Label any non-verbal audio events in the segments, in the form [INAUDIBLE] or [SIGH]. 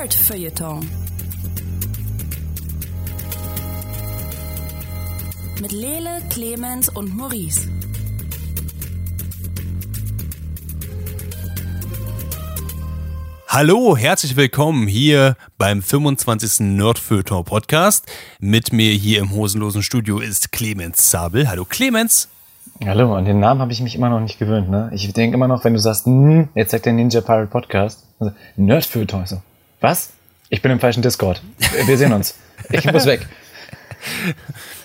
Nerd-Feuilleton. Mit Lele, Clemens und Maurice. Hallo, herzlich willkommen hier beim 25. Nerdfeuilleton Podcast. Mit mir hier im hosenlosen Studio ist Clemens Sabel. Hallo Clemens. Hallo, an den Namen habe ich mich immer noch nicht gewöhnt. Ne? Ich denke immer noch, wenn du sagst, hm, jetzt sagt der Ninja Pirate Podcast, also, Nerdfeuilleton. So, was? Ich bin im falschen Discord. Wir sehen uns. Ich muss weg.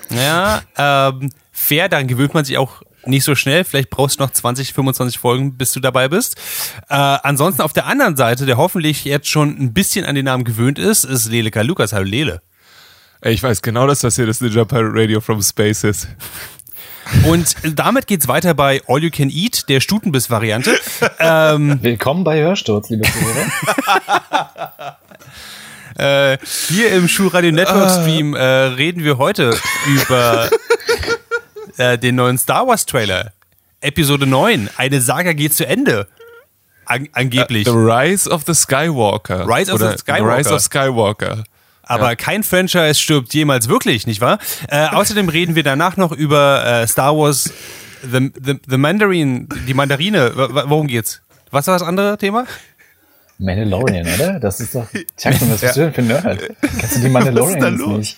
Ja, ähm, fair, daran gewöhnt man sich auch nicht so schnell. Vielleicht brauchst du noch 20, 25 Folgen, bis du dabei bist. Äh, ansonsten auf der anderen Seite, der hoffentlich jetzt schon ein bisschen an den Namen gewöhnt ist, ist Leleka Lukas. Hallo Lele. Ich weiß genau, dass das hier das Ninja Pirate Radio from Space ist. Und damit geht's weiter bei All You Can Eat, der Stutenbiss-Variante. ähm, Willkommen bei Hörsturz, liebe Zuhörer. [LAUGHS] äh, hier im Schulradio Network Stream äh, reden wir heute über äh, den neuen Star Wars Trailer. Episode 9. Eine Saga geht zu Ende. An angeblich. The Rise of the Skywalker. Rise of the Skywalker. Rise of Skywalker. Aber kein Franchise stirbt jemals wirklich, nicht wahr? Äh, [LAUGHS] außerdem reden wir danach noch über äh, Star Wars The, the, the Mandarin, die Mandarine. Worum geht's? Was war das andere Thema? Mandalorian, oder? Das ist doch. Jackson, [LAUGHS] was bist du denn für ein Nerd? Kennst du die Mandalorians los? nicht?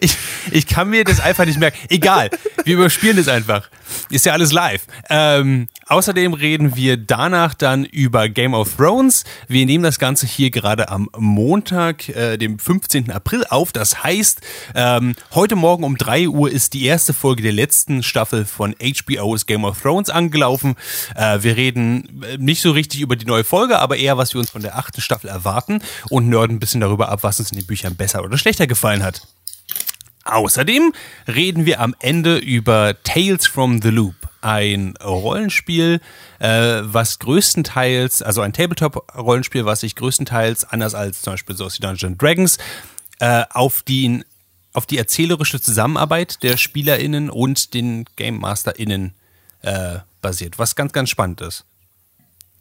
Ich, ich kann mir das einfach nicht merken. Egal, wir überspielen das einfach. Ist ja alles live. Ähm, außerdem reden wir danach dann über Game of Thrones. Wir nehmen das Ganze hier gerade am Montag, äh, dem 15. April auf. Das heißt, ähm, heute Morgen um 3 Uhr ist die erste Folge der letzten Staffel von HBO's Game of Thrones angelaufen. Äh, wir reden äh, nicht so richtig über die neue Folge, aber eher, was wir uns von der achten Staffel erwarten und nörden ein bisschen darüber ab, was uns in den Büchern besser oder schlechter gefallen hat. Außerdem reden wir am Ende über Tales from the Loop, ein Rollenspiel, äh, was größtenteils, also ein Tabletop-Rollenspiel, was sich größtenteils, anders als zum Beispiel so aus Dungeons Dragons, äh, auf, die, auf die erzählerische Zusammenarbeit der SpielerInnen und den Game MasterInnen äh, basiert, was ganz, ganz spannend ist.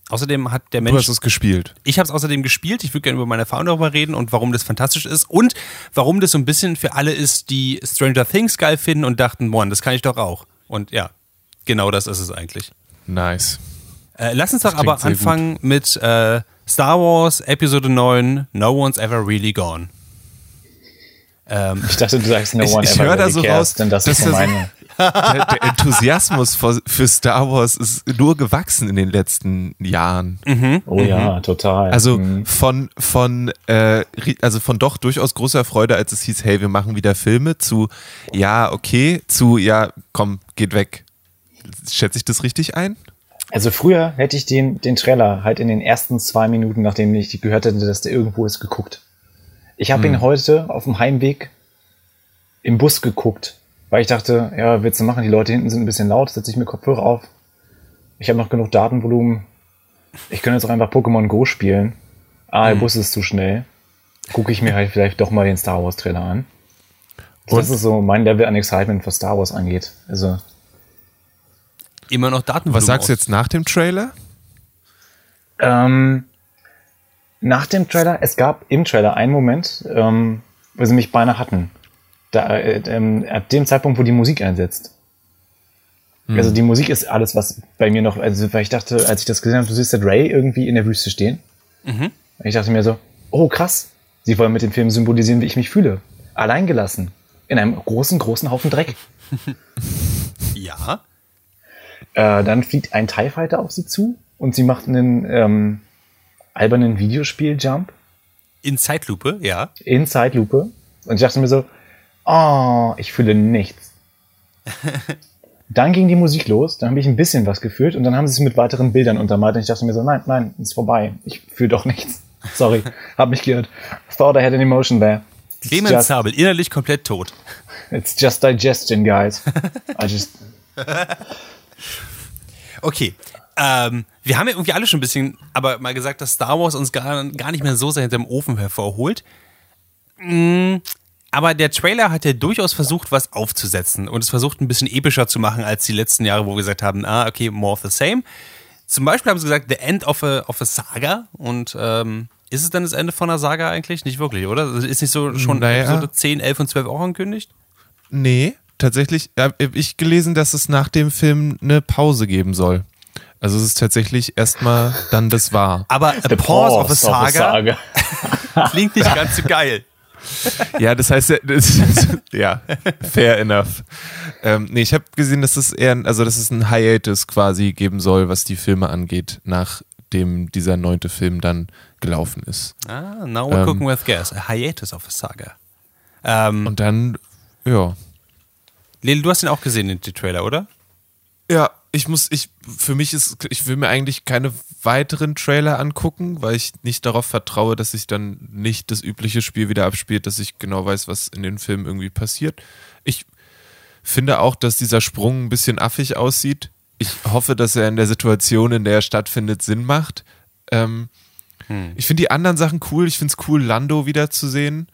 Außerdem hat der Du Mensch hast es gespielt. ich habe es außerdem gespielt. Ich würde gerne über meine Erfahrung darüber reden und warum das fantastisch ist und warum das so ein bisschen für alle ist, die Stranger Things geil finden und dachten, boah, das kann ich doch auch. Und ja, genau das ist es eigentlich. Nice. Äh, lass uns doch aber anfangen mit äh, Star Wars Episode 9, No One's Ever Really Gone. Ähm, Ich dachte, du sagst No Ich- One ich Ever hör da so cares, raus, denn das dass ist das- meine. [LAUGHS] Der, der Enthusiasmus für, für Star Wars ist nur gewachsen in den letzten Jahren. Oh ja, total. Also Mhm. von von äh, also von doch durchaus großer Freude, als es hieß, hey, wir machen wieder Filme, zu ja okay, zu ja komm, geht weg. Schätze ich das richtig ein? Also früher hätte ich den, den Trailer halt in den ersten zwei Minuten, nachdem ich gehört hätte, dass der irgendwo ist, geguckt. Ich habe ihn heute auf dem Heimweg im Bus geguckt, weil ich dachte, ja, willst du machen, die Leute hinten sind ein bisschen laut, setze ich mir Kopfhörer auf. Ich habe noch genug Datenvolumen. Ich könnte jetzt auch einfach Pokémon Go spielen. Ah, der Bus ist zu schnell. Gucke ich mir halt vielleicht doch mal den Star Wars Trailer an. Das ist so mein Level an Excitement, was Star Wars angeht. Also immer noch Daten. Was sagst du jetzt nach dem Trailer? Ähm, nach dem Trailer, es gab im Trailer einen Moment, ähm, wo sie mich beinahe hatten. Da, äh, ähm, ab dem Zeitpunkt, wo die Musik einsetzt. Also die Musik ist alles, was bei mir noch, also weil ich dachte, als ich das gesehen habe, du siehst ja Ray irgendwie in der Wüste stehen. Ich dachte mir so, oh krass, sie wollen mit dem Film symbolisieren, wie ich mich fühle. Alleingelassen. In einem großen, großen Haufen Dreck. [LAUGHS] Ja. Äh, dann fliegt ein TIE Fighter auf sie zu und sie macht einen ähm, albernen Videospiel-Jump. In Zeitlupe, ja. in Zeitlupe. Und ich dachte mir so, oh, ich fühle nichts. [LAUGHS] dann ging die Musik los, dann habe ich ein bisschen was gefühlt und dann haben sie es mit weiteren Bildern untermalt und ich dachte mir so, nein, nein, ist vorbei. Ich fühle doch nichts. Sorry, [LAUGHS] hab mich geirrt. Thought I had an emotion there. Clemens Zabel, innerlich komplett tot. [LAUGHS] it's just digestion, guys. I just, Okay. Ähm, wir haben ja irgendwie alle schon ein bisschen, aber mal gesagt, dass Star Wars uns gar, gar nicht mehr so sehr hinterm Ofen hervorholt. Mm, aber der Trailer hat ja durchaus versucht, was aufzusetzen und es versucht, ein bisschen epischer zu machen als die letzten Jahre, wo wir gesagt haben, ah, okay, more of the same. Zum Beispiel haben sie gesagt, the end of a, of a saga und ähm, ist es dann das Ende von der Saga eigentlich? Nicht wirklich, oder? Also ist nicht so schon Naja. Episode 10, 11 und 12 auch angekündigt? Nee, tatsächlich habe ich gelesen, dass es nach dem Film eine Pause geben soll. Also es ist tatsächlich erstmal dann das war. Aber A The Pause of a Saga Saga. [LAUGHS] klingt nicht ganz so geil. Ja, das heißt ja, das, das, [LAUGHS] ja, fair enough. Ähm, nee, ich habe gesehen, dass es eher, also dass es ein Hiatus quasi geben soll, was die Filme angeht, nachdem dieser neunte Film dann gelaufen ist. Ah, now we're Ähm. cooking with gas. A hiatus of a Saga. Ähm, Und dann, ja. Lil, du hast den auch gesehen, den, den Trailer, oder? Ja, ich muss, ich, für mich ist, ich will mir eigentlich keine weiteren Trailer angucken, weil ich nicht darauf vertraue, dass sich dann nicht das übliche Spiel wieder abspielt, dass ich genau weiß, was in den Filmen irgendwie passiert. Ich finde auch, dass dieser Sprung ein bisschen affig aussieht. Ich hoffe, dass er in der Situation, in der er stattfindet, Sinn macht. Ähm, Ich finde die anderen Sachen cool. Ich finde es cool, Lando wiederzusehen.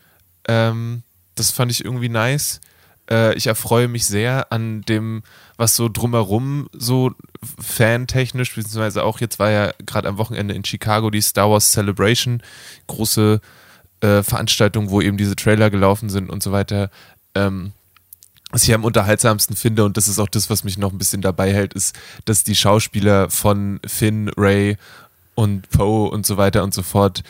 Ähm, das fand ich irgendwie nice. Äh, ich erfreue mich sehr an dem, was so drumherum so fantechnisch, beziehungsweise auch jetzt war ja gerade am Wochenende in Chicago die Star Wars Celebration, große äh, Veranstaltung, wo eben diese Trailer gelaufen sind und so weiter. Ähm, was ich am unterhaltsamsten finde, und das ist auch das, was mich noch ein bisschen dabei hält, ist, dass die Schauspieler von Finn, Ray und Poe und so weiter und so fort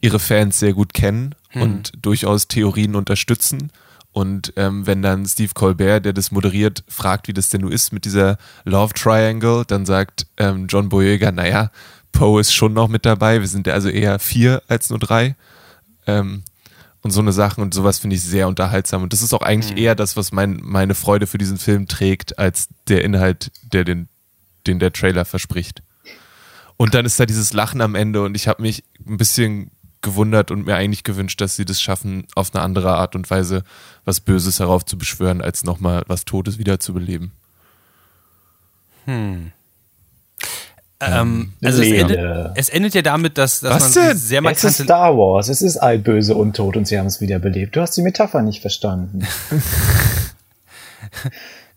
ihre Fans sehr gut kennen und durchaus Theorien unterstützen. Und ähm, wenn dann Steve Colbert, der das moderiert, fragt, wie das denn nun ist mit dieser Love Triangle, dann sagt ähm, John Boyega, naja, Poe ist schon noch mit dabei, wir sind also eher vier als nur drei. Ähm, und so eine Sachen und sowas finde ich sehr unterhaltsam. Und das ist auch eigentlich eher das, was mein, meine Freude für diesen Film trägt, als der Inhalt, der den, den der Trailer verspricht. Und dann ist da dieses Lachen am Ende und ich habe mich ein bisschen gewundert und mir eigentlich gewünscht, dass sie das schaffen, auf eine andere Art und Weise was Böses heraufzubeschwören, als nochmal was Totes wiederzubeleben. Ähm, also es endet, es endet ja damit, dass, dass Was man denn? sehr Es ist markante Star Wars, es ist allböse und tot und sie haben es wiederbelebt. Du hast die Metapher nicht verstanden. [LAUGHS]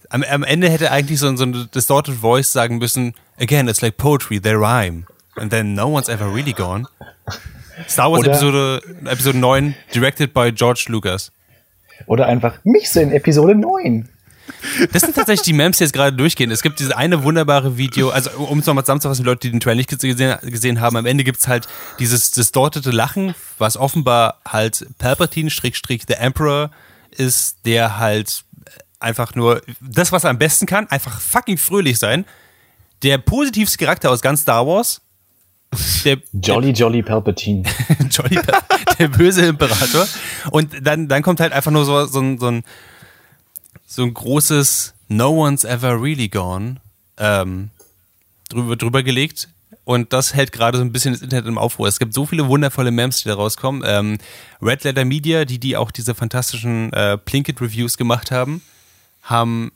Am, am Ende hätte eigentlich so, ein- so ein distorted voice sagen müssen, again, it's like poetry, they rhyme. And then no one's ever really gone. Star Wars Oder- Episode, Episode 9, directed by George Lucas. Oder einfach mich in Episode 9. Das sind tatsächlich die Memes, die jetzt gerade durchgehen. Es gibt dieses eine wunderbare Video, also um es nochmal zusammenzufassen, die Leute, die den Trailer nicht gesehen, gesehen haben, am Ende gibt's halt dieses distortete Lachen, was offenbar halt Palpatine, Schrägstrich, The Emperor ist, der halt einfach nur das, was er am besten kann, einfach fucking fröhlich sein. Der positivste Charakter aus ganz Star Wars. Der, Jolly Jolly Palpatine. [LAUGHS] Johnny Pep, der böse Imperator. Und dann, dann kommt halt einfach nur so, so, ein, so, ein, so ein großes No one's ever really gone ähm, drüber, drüber gelegt. Und das hält gerade so ein bisschen das Internet im Aufruhr. Es gibt so viele wundervolle Memes, die da rauskommen. Ähm, Red Letter Media, die die auch diese fantastischen äh, Plinkett-Reviews gemacht haben, haben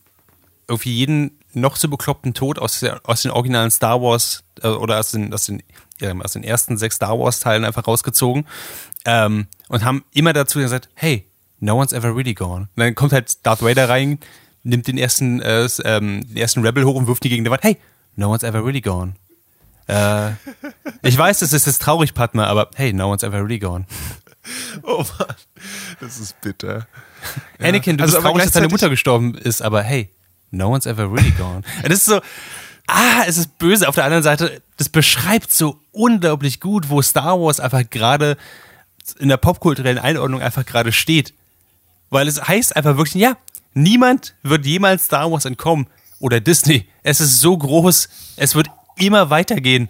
irgendwie jeden noch so bekloppten Tod aus, der, aus den originalen Star Wars äh, oder aus den, aus, den, ja, aus den ersten sechs Star Wars Teilen einfach rausgezogen ähm, und haben immer dazu gesagt, hey, no one's ever really gone. Und dann kommt halt Darth Vader rein, nimmt den ersten, äh, ähm, den ersten Rebel hoch und wirft die gegen die Wand, hey, no one's ever really gone. Äh, ich weiß, das ist jetzt traurig, Padma, aber hey, no one's ever really gone. [LAUGHS] Oh Mann, das ist bitter. Anakin, du Also, bist traurig, dass deine Mutter gestorben ist, aber hey, no one's ever really gone. [LAUGHS] Das ist so, ah, es ist böse. Auf der anderen Seite, das beschreibt so unglaublich gut, wo Star Wars einfach gerade in der popkulturellen Einordnung einfach gerade steht. Weil es heißt einfach wirklich, ja, niemand wird jemals Star Wars entkommen. Oder Disney. Es ist so groß, es wird immer weitergehen.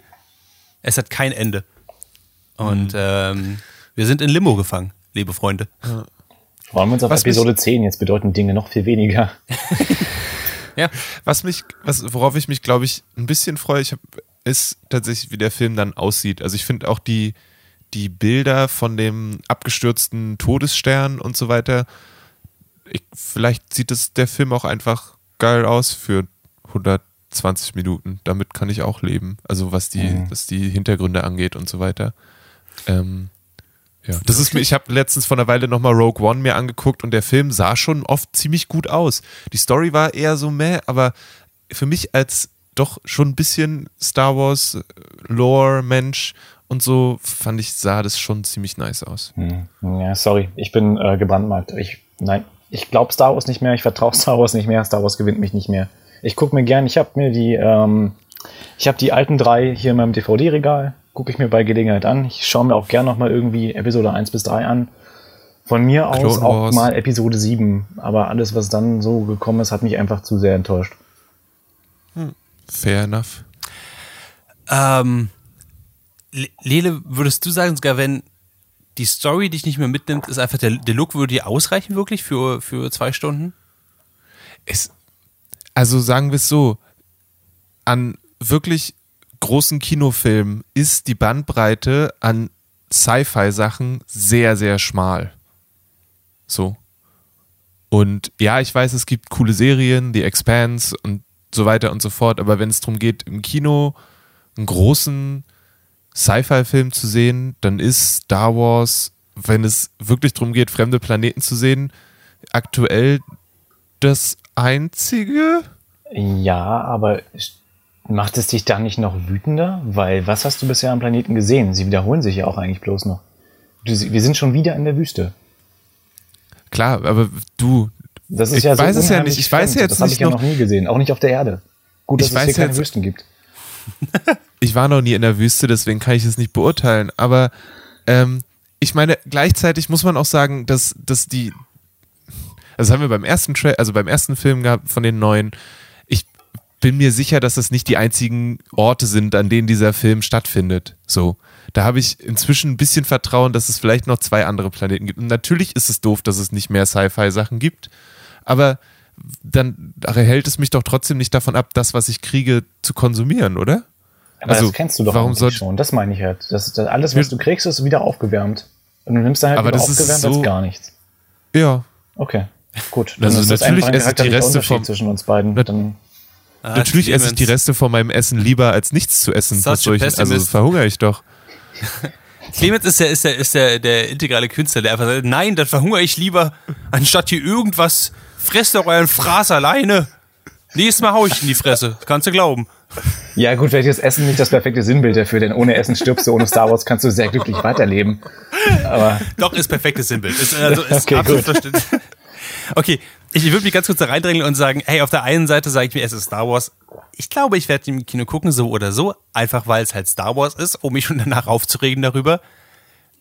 Es hat kein Ende. Und ähm, wir sind in Limo gefangen, liebe Freunde. Freuen wir uns auf Was Episode 10. Jetzt bedeuten Dinge noch viel weniger. [LAUGHS] Ja. Was mich, was, worauf ich mich, glaube ich, ein bisschen freue, ich hab, ist tatsächlich, wie der Film dann aussieht. Also ich finde auch die, die Bilder von dem abgestürzten Todesstern und so weiter, ich, vielleicht sieht es der Film auch einfach geil aus für 120 Minuten. Damit kann ich auch leben. Also was die, Mhm. was die Hintergründe angeht und so weiter. Ähm, ja, das ist mir, ich habe letztens vor einer Weile nochmal Rogue One mir angeguckt und der Film sah schon oft ziemlich gut aus. Die Story war eher so meh, aber für mich als doch schon ein bisschen Star Wars äh, Lore Mensch und so, fand ich, sah das schon ziemlich nice aus. Hm. Ja, sorry, ich bin äh, gebrandmarkt. Ich, nein, ich glaube Star Wars nicht mehr, ich vertraue [LAUGHS] Star Wars nicht mehr, Star Wars gewinnt mich nicht mehr. Ich gucke mir gern, ich habe mir die, ähm, ich habe die alten drei hier in meinem DVD-Regal, gucke ich mir bei Gelegenheit an. Ich schaue mir auch gern nochmal irgendwie Episode 1 bis 3 an. Von mir aus Clone auch Wars. mal Episode 7, aber alles, was dann so gekommen ist, hat mich einfach zu sehr enttäuscht. Fair enough. Ähm, Le- Lele, würdest du sagen, sogar wenn die Story dich nicht mehr mitnimmt, ist einfach der, der Look, würde dir ausreichen wirklich für, für zwei Stunden? Es, also sagen wir es so, an wirklich großen Kinofilmen ist die Bandbreite an Sci-Fi-Sachen sehr, sehr schmal. So. Und ja, ich weiß, es gibt coole Serien, The Expanse und so weiter und so fort, aber wenn es darum geht, im Kino einen großen Sci-Fi-Film zu sehen, dann ist Star Wars, wenn es wirklich darum geht, fremde Planeten zu sehen, aktuell das einzige. Ja, aber macht es dich da nicht noch wütender? Weil was hast du bisher am Planeten gesehen? Sie wiederholen sich ja auch eigentlich bloß noch. Wir sind schon wieder in der Wüste. Klar, aber du, Das ist Ich ja so weiß es ja nicht. Ich weiß fremd. ja jetzt Das habe ich nicht ja noch- noch nie gesehen. Auch nicht auf der Erde. Gut, dass Ich es hier weiß keine jetzt- Wüsten gibt. [LAUGHS] ich war noch nie in der Wüste, deswegen kann ich es nicht beurteilen. Aber ähm, ich meine, gleichzeitig muss man auch sagen, dass, dass die, das haben wir beim ersten Tra also beim ersten Film gehabt von den neuen. Bin mir sicher, dass das nicht die einzigen Orte sind, an denen dieser Film stattfindet. So. Da habe ich inzwischen ein bisschen Vertrauen, dass es vielleicht noch zwei andere Planeten gibt. Und natürlich ist es doof, dass es nicht mehr Sci-Fi-Sachen gibt. Aber dann hält es mich doch trotzdem nicht davon ab, das, was ich kriege, zu konsumieren, oder? Aber Also, das kennst du doch warum soll- schon. Das meine ich halt. Das, das, alles, was du kriegst, ist wieder aufgewärmt. Und du nimmst dann halt Aber wieder das ist aufgewärmt so- als gar nichts. Ja. Okay, gut. Also ist das natürlich einfach ein esse ich die Reste Unterschied vom- zwischen uns beiden. Dann, Ah, Natürlich esse ich die. Reste von meinem Essen lieber, als nichts zu essen. Such Was soll a ich, also verhungere ich doch. [LAUGHS] Clemens ist der, ist der, ist der, der integrale Künstler, der einfach sagt, nein, dann verhungere ich lieber, anstatt hier irgendwas, fresst doch euren Fraß alleine. Nächstes Mal hau ich in die Fresse, kannst du glauben. ja gut, vielleicht ist Essen nicht das perfekte Sinnbild dafür, denn ohne Essen stirbst du, ohne Star Wars kannst du sehr glücklich weiterleben. Aber Doch, ist perfektes Sinnbild. Ist, also, ist [LAUGHS] Okay, absolut gut. Okay, ich würde mich ganz kurz da reindrängeln und sagen, hey, auf der einen Seite sage ich mir, es ist Star Wars. Ich glaube, ich werde im Kino gucken, so oder so, einfach weil es halt Star Wars ist, um mich schon [LAUGHS] danach aufzuregen darüber.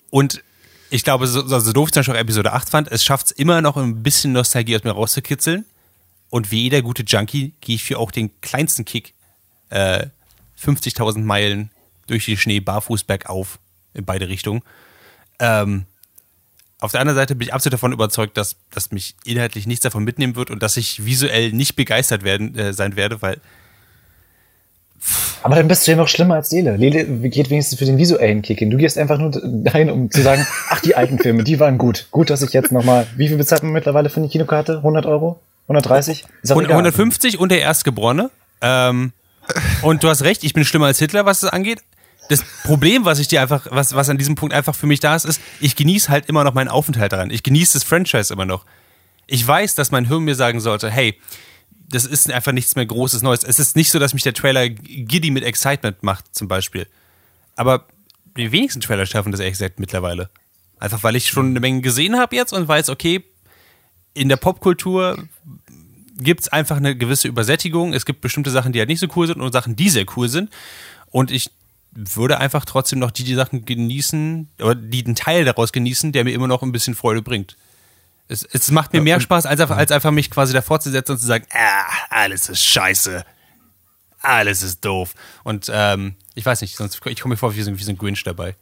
Und ich glaube, so, so doof ich Beispiel auch Episode 8 fand, es schafft es immer noch ein bisschen Nostalgie aus mir rauszukitzeln. Und wie jeder gute Junkie gehe ich für auch den kleinsten Kick äh, 50.000 Meilen durch den Schnee barfuß bergauf in beide Richtungen. Ähm, auf der anderen Seite bin ich absolut davon überzeugt, dass, dass mich inhaltlich nichts davon mitnehmen wird und dass ich visuell nicht begeistert werden, äh, sein werde, weil Aber dann bist du ja noch schlimmer als Lele. Lele geht wenigstens für den visuellen Kick hin. Du gehst einfach nur dahin, um zu sagen, [LAUGHS] ach, die alten Filme, die waren gut. Gut, dass ich jetzt nochmal, wie viel bezahlt man mittlerweile für eine Kinokarte? 100 Euro? 130? Ist auch egal. 150 und der Erstgeborene. Ähm, und du hast recht, ich bin schlimmer als Hitler, was das angeht. Das Problem, was ich dir einfach, was, was an diesem Punkt einfach für mich da ist, ist, ich genieße halt immer noch meinen Aufenthalt daran. Ich genieße das Franchise immer noch. Ich weiß, dass mein Hirn mir sagen sollte, hey, das ist einfach nichts mehr Großes Neues. Es ist nicht so, dass mich der Trailer giddy mit Excitement macht, zum Beispiel. Aber die wenigsten Trailer schaffen das ehrlich gesagt mittlerweile. Einfach weil ich schon eine Menge gesehen habe jetzt und weiß, okay, in der Popkultur gibt es einfach eine gewisse Übersättigung. Es gibt bestimmte Sachen, die halt nicht so cool sind und Sachen, die sehr cool sind. Und ich würde einfach trotzdem noch die, die Sachen genießen, oder die den Teil daraus genießen, der mir immer noch ein bisschen Freude bringt. Es, es macht mir mehr Spaß, als einfach, als einfach mich quasi davor zu setzen und zu sagen, ah, alles ist scheiße. Alles ist doof. Und ähm, ich weiß nicht, sonst ich komme mir vor wie so, wie so ein Grinch dabei.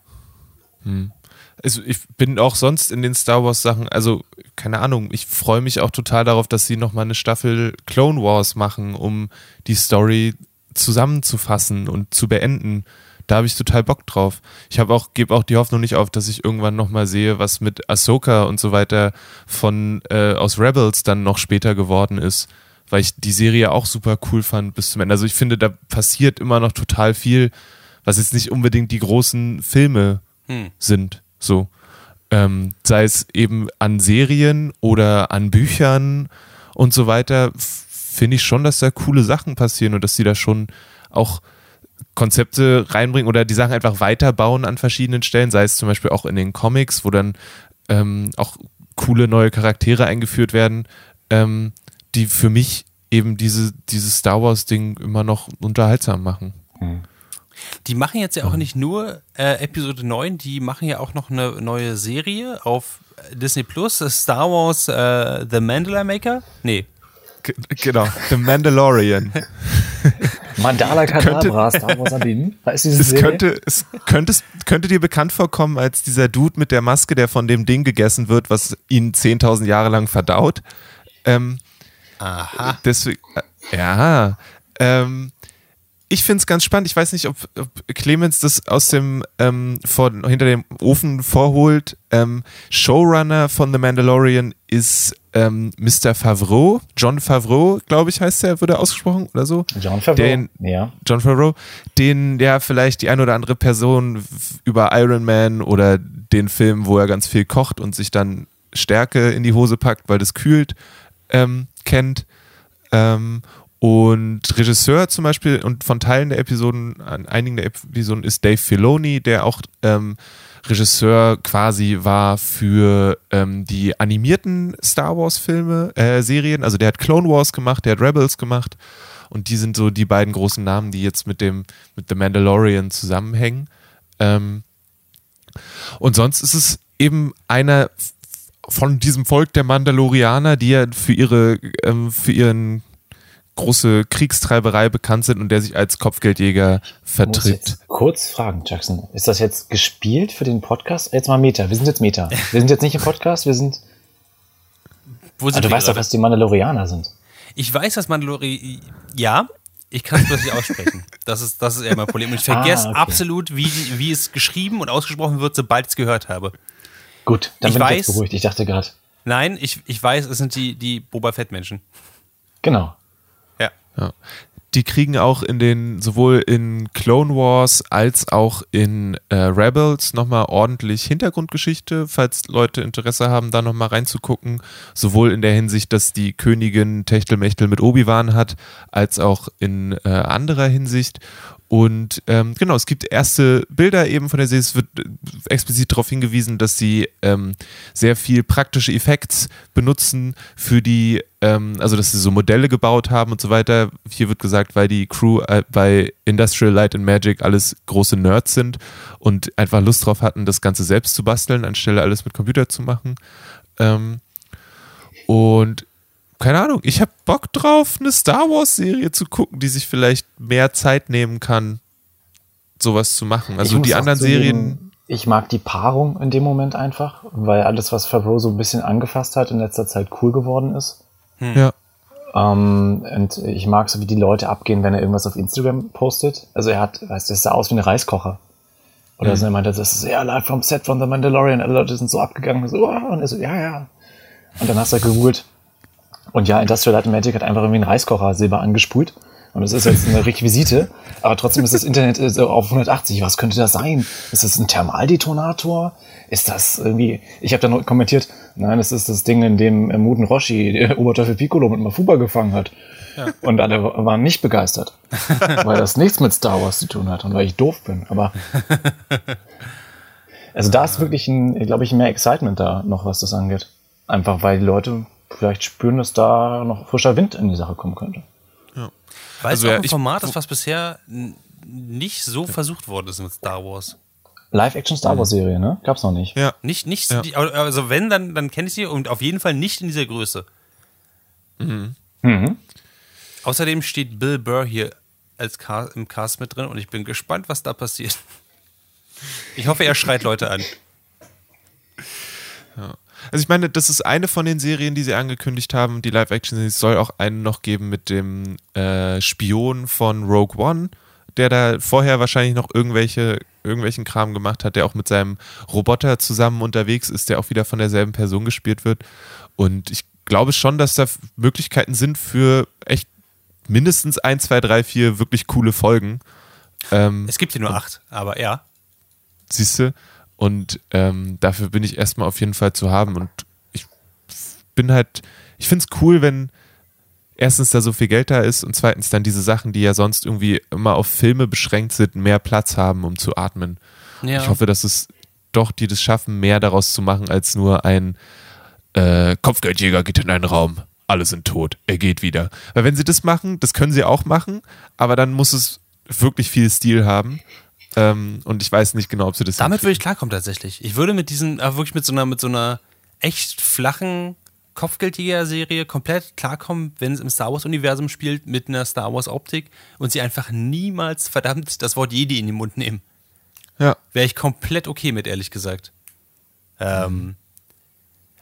Also ich bin auch sonst in den Star Wars Sachen, also keine Ahnung, ich freue mich auch total darauf, dass sie nochmal eine Staffel Clone Wars machen, um die Story zusammenzufassen und zu beenden. Da habe ich total Bock drauf. Ich habe auch, gebe auch die Hoffnung nicht auf, dass ich irgendwann nochmal sehe, was mit Ahsoka und so weiter von äh, aus Rebels dann noch später geworden ist, weil ich die Serie auch super cool fand bis zum Ende. Also ich finde, da passiert immer noch total viel, was jetzt nicht unbedingt die großen Filme sind. So. Ähm, sei es eben an Serien oder an Büchern und so weiter, finde ich schon, dass da coole Sachen passieren und dass sie da schon auch Konzepte reinbringen oder die Sachen einfach weiterbauen an verschiedenen Stellen, sei es zum Beispiel auch in den Comics, wo dann ähm, auch coole neue Charaktere eingeführt werden, ähm, die für mich eben diese, dieses Star Wars-Ding immer noch unterhaltsam machen. Die machen jetzt ja auch nicht nur äh, Episode 9, die machen ja auch noch eine neue Serie auf Disney Plus, Star Wars äh, The Mandela Maker. Nee. G genau, The Mandalorian. [LAUGHS] Mandala Kadabra, Star Wars Sabine. Heißt diese Es könnte, es könnte, könnte dir bekannt vorkommen als dieser Dude mit der Maske, der von dem Ding gegessen wird, was ihn 10.000 Jahre lang verdaut. Ähm, Aha. Deswegen, äh, ja. Ähm, ich finde es ganz spannend. Ich weiß nicht, ob, ob Clemens das aus dem ähm, vor, hinter dem Ofen vorholt. Ähm, Showrunner von The Mandalorian ist ähm, Mr. Favreau, John Favreau, glaube ich, heißt er, wurde ausgesprochen oder so. John Favreau. Den- ja. John Favreau, den ja vielleicht die ein oder andere Person über Iron Man oder den Film, wo er ganz viel kocht und sich dann Stärke in die Hose packt, weil das kühlt, ähm, kennt. Und Regisseur zum Beispiel und von Teilen der Episoden, an einigen der Episoden ist Dave Filoni, der auch ähm, Regisseur quasi war für ähm, die animierten Star Wars Filme, äh, Serien. Also der hat Clone Wars gemacht, der hat Rebels gemacht. Und die sind so die beiden großen Namen, die jetzt mit dem, mit The Mandalorian zusammenhängen. Ähm, und sonst ist es eben einer von diesem Volk der Mandalorianer, die ja für ihre, ähm, für ihren große Kriegstreiberei bekannt sind und der sich als Kopfgeldjäger vertritt. kurz fragen, Jackson. Ist das jetzt gespielt für den Podcast? Jetzt mal Meta. Wir sind jetzt Meta. Wir sind jetzt nicht im Podcast, wir sind. Wo Ah, sind du wir weißt doch, was die Mandalorianer sind. Ich weiß, dass Mandalori. Ja, ich kann es bloß nicht aussprechen. Das ist, das ist eher mein Problem. Und ich vergesse Ah, okay. absolut, wie, wie es geschrieben und ausgesprochen wird, sobald ich es gehört habe. Gut, dann Ich bin ich weiß- jetzt beruhigt. Ich dachte gerade. Nein, ich, ich weiß, es sind die, die Boba Fett-Menschen. Genau. Ja. Die kriegen auch in den, sowohl in Clone Wars als auch in äh, Rebels nochmal ordentlich Hintergrundgeschichte, falls Leute Interesse haben, da nochmal reinzugucken. Sowohl in der Hinsicht, dass die Königin Techtelmechtel mit Obi-Wan hat, als auch in äh, anderer Hinsicht. Und ähm, genau, es gibt erste Bilder eben von der Serie. Es wird explizit darauf hingewiesen, dass sie ähm, sehr viel praktische Effekte benutzen für die, ähm, also dass sie so Modelle gebaut haben und so weiter. Hier wird gesagt, weil die Crew äh, bei Industrial Light and Magic alles große Nerds sind und einfach Lust drauf hatten, das Ganze selbst zu basteln, anstelle alles mit Computer zu machen. Ähm, und keine Ahnung, ich habe Bock drauf, eine Star Wars-Serie zu gucken, die sich vielleicht mehr Zeit nehmen kann, sowas zu machen. Also die anderen zugeben, Serien. Ich mag die Paarung in dem Moment einfach, weil alles, was Favreau so ein bisschen angefasst hat, in letzter Zeit cool geworden ist. Ja. Ähm, und ich mag so, wie die Leute abgehen, wenn er irgendwas auf Instagram postet. Also er hat, weißt du, es sah aus wie ein Reiskocher. Oder so, er meinte, das ist ja live vom Set von The Mandalorian. Alle Leute sind so abgegangen. So, oh, und er so, ja, ja. Und dann hast du halt gegoogelt. Und ja, Industrial Light Magic hat einfach irgendwie einen Reiskocher Silber angesprüht. Und das ist jetzt eine Requisite. [LAUGHS] Aber trotzdem ist das Internet äh, auf 180. Was könnte das sein? Ist das ein Thermaldetonator? Ist das irgendwie. Ich habe dann kommentiert, nein, es ist das Ding, in dem äh, Muten Roshi der Oberteufel Piccolo mit Mafuba gefangen hat. Und alle waren nicht begeistert. [LAUGHS] weil das nichts mit Star Wars zu tun hat und weil ich doof bin. Aber. [LAUGHS] Also da ist wirklich ein, glaube ich, mehr Excitement da noch, was das angeht. Einfach weil die Leute vielleicht spüren, dass da noch frischer Wind in die Sache kommen könnte. Weil Also es auch ja, ein Format ist, was bisher nicht so versucht worden ist mit Star Wars. Live-Action Star Wars Serie, ne? Gab's noch nicht. Ja. Nicht, nicht, Ja. also wenn, dann, dann kenne ich sie und auf jeden Fall nicht in dieser Größe. Mhm. Außerdem steht Bill Burr hier als Cast, im Cast mit drin und ich bin gespannt, was da passiert. Ich hoffe, er schreit Leute an. Also ich meine, das ist eine von den Serien, die sie angekündigt haben, die Live-Action. Es soll auch eine noch geben mit dem äh, Spion von Rogue One, der da vorher wahrscheinlich noch irgendwelche, irgendwelchen Kram gemacht hat, der auch mit seinem Roboter zusammen unterwegs ist, der auch wieder von derselben Person gespielt wird. Und ich glaube schon, dass da Möglichkeiten sind für echt mindestens ein, zwei, drei, vier wirklich coole Folgen. Ähm, Es gibt hier nur acht, aber ja. siehst du? Und ähm, dafür bin ich erstmal auf jeden Fall zu haben. Und ich bin halt, ich finde es cool, wenn erstens da so viel Geld da ist und zweitens dann diese Sachen, die ja sonst irgendwie immer auf Filme beschränkt sind, mehr Platz haben, um zu atmen. Ja. Ich hoffe, dass es doch die das schaffen, mehr daraus zu machen, als nur ein äh, Kopfgeldjäger geht in einen Raum, alle sind tot, er geht wieder. Weil wenn sie das machen, das können sie auch machen, aber dann muss es wirklich viel Stil haben. Ähm, und ich weiß nicht genau, ob sie das Damit hinkriegen. würde ich klarkommen tatsächlich. Ich würde mit diesen, äh, wirklich mit so einer, mit so einer echt flachen Kopfgeldjäger-Serie komplett klarkommen, wenn es im Star Wars-Universum spielt, mit einer Star Wars-Optik und sie einfach niemals verdammt das Wort Jedi in den Mund nehmen. Ja. Wäre ich komplett okay mit, ehrlich gesagt. Ähm,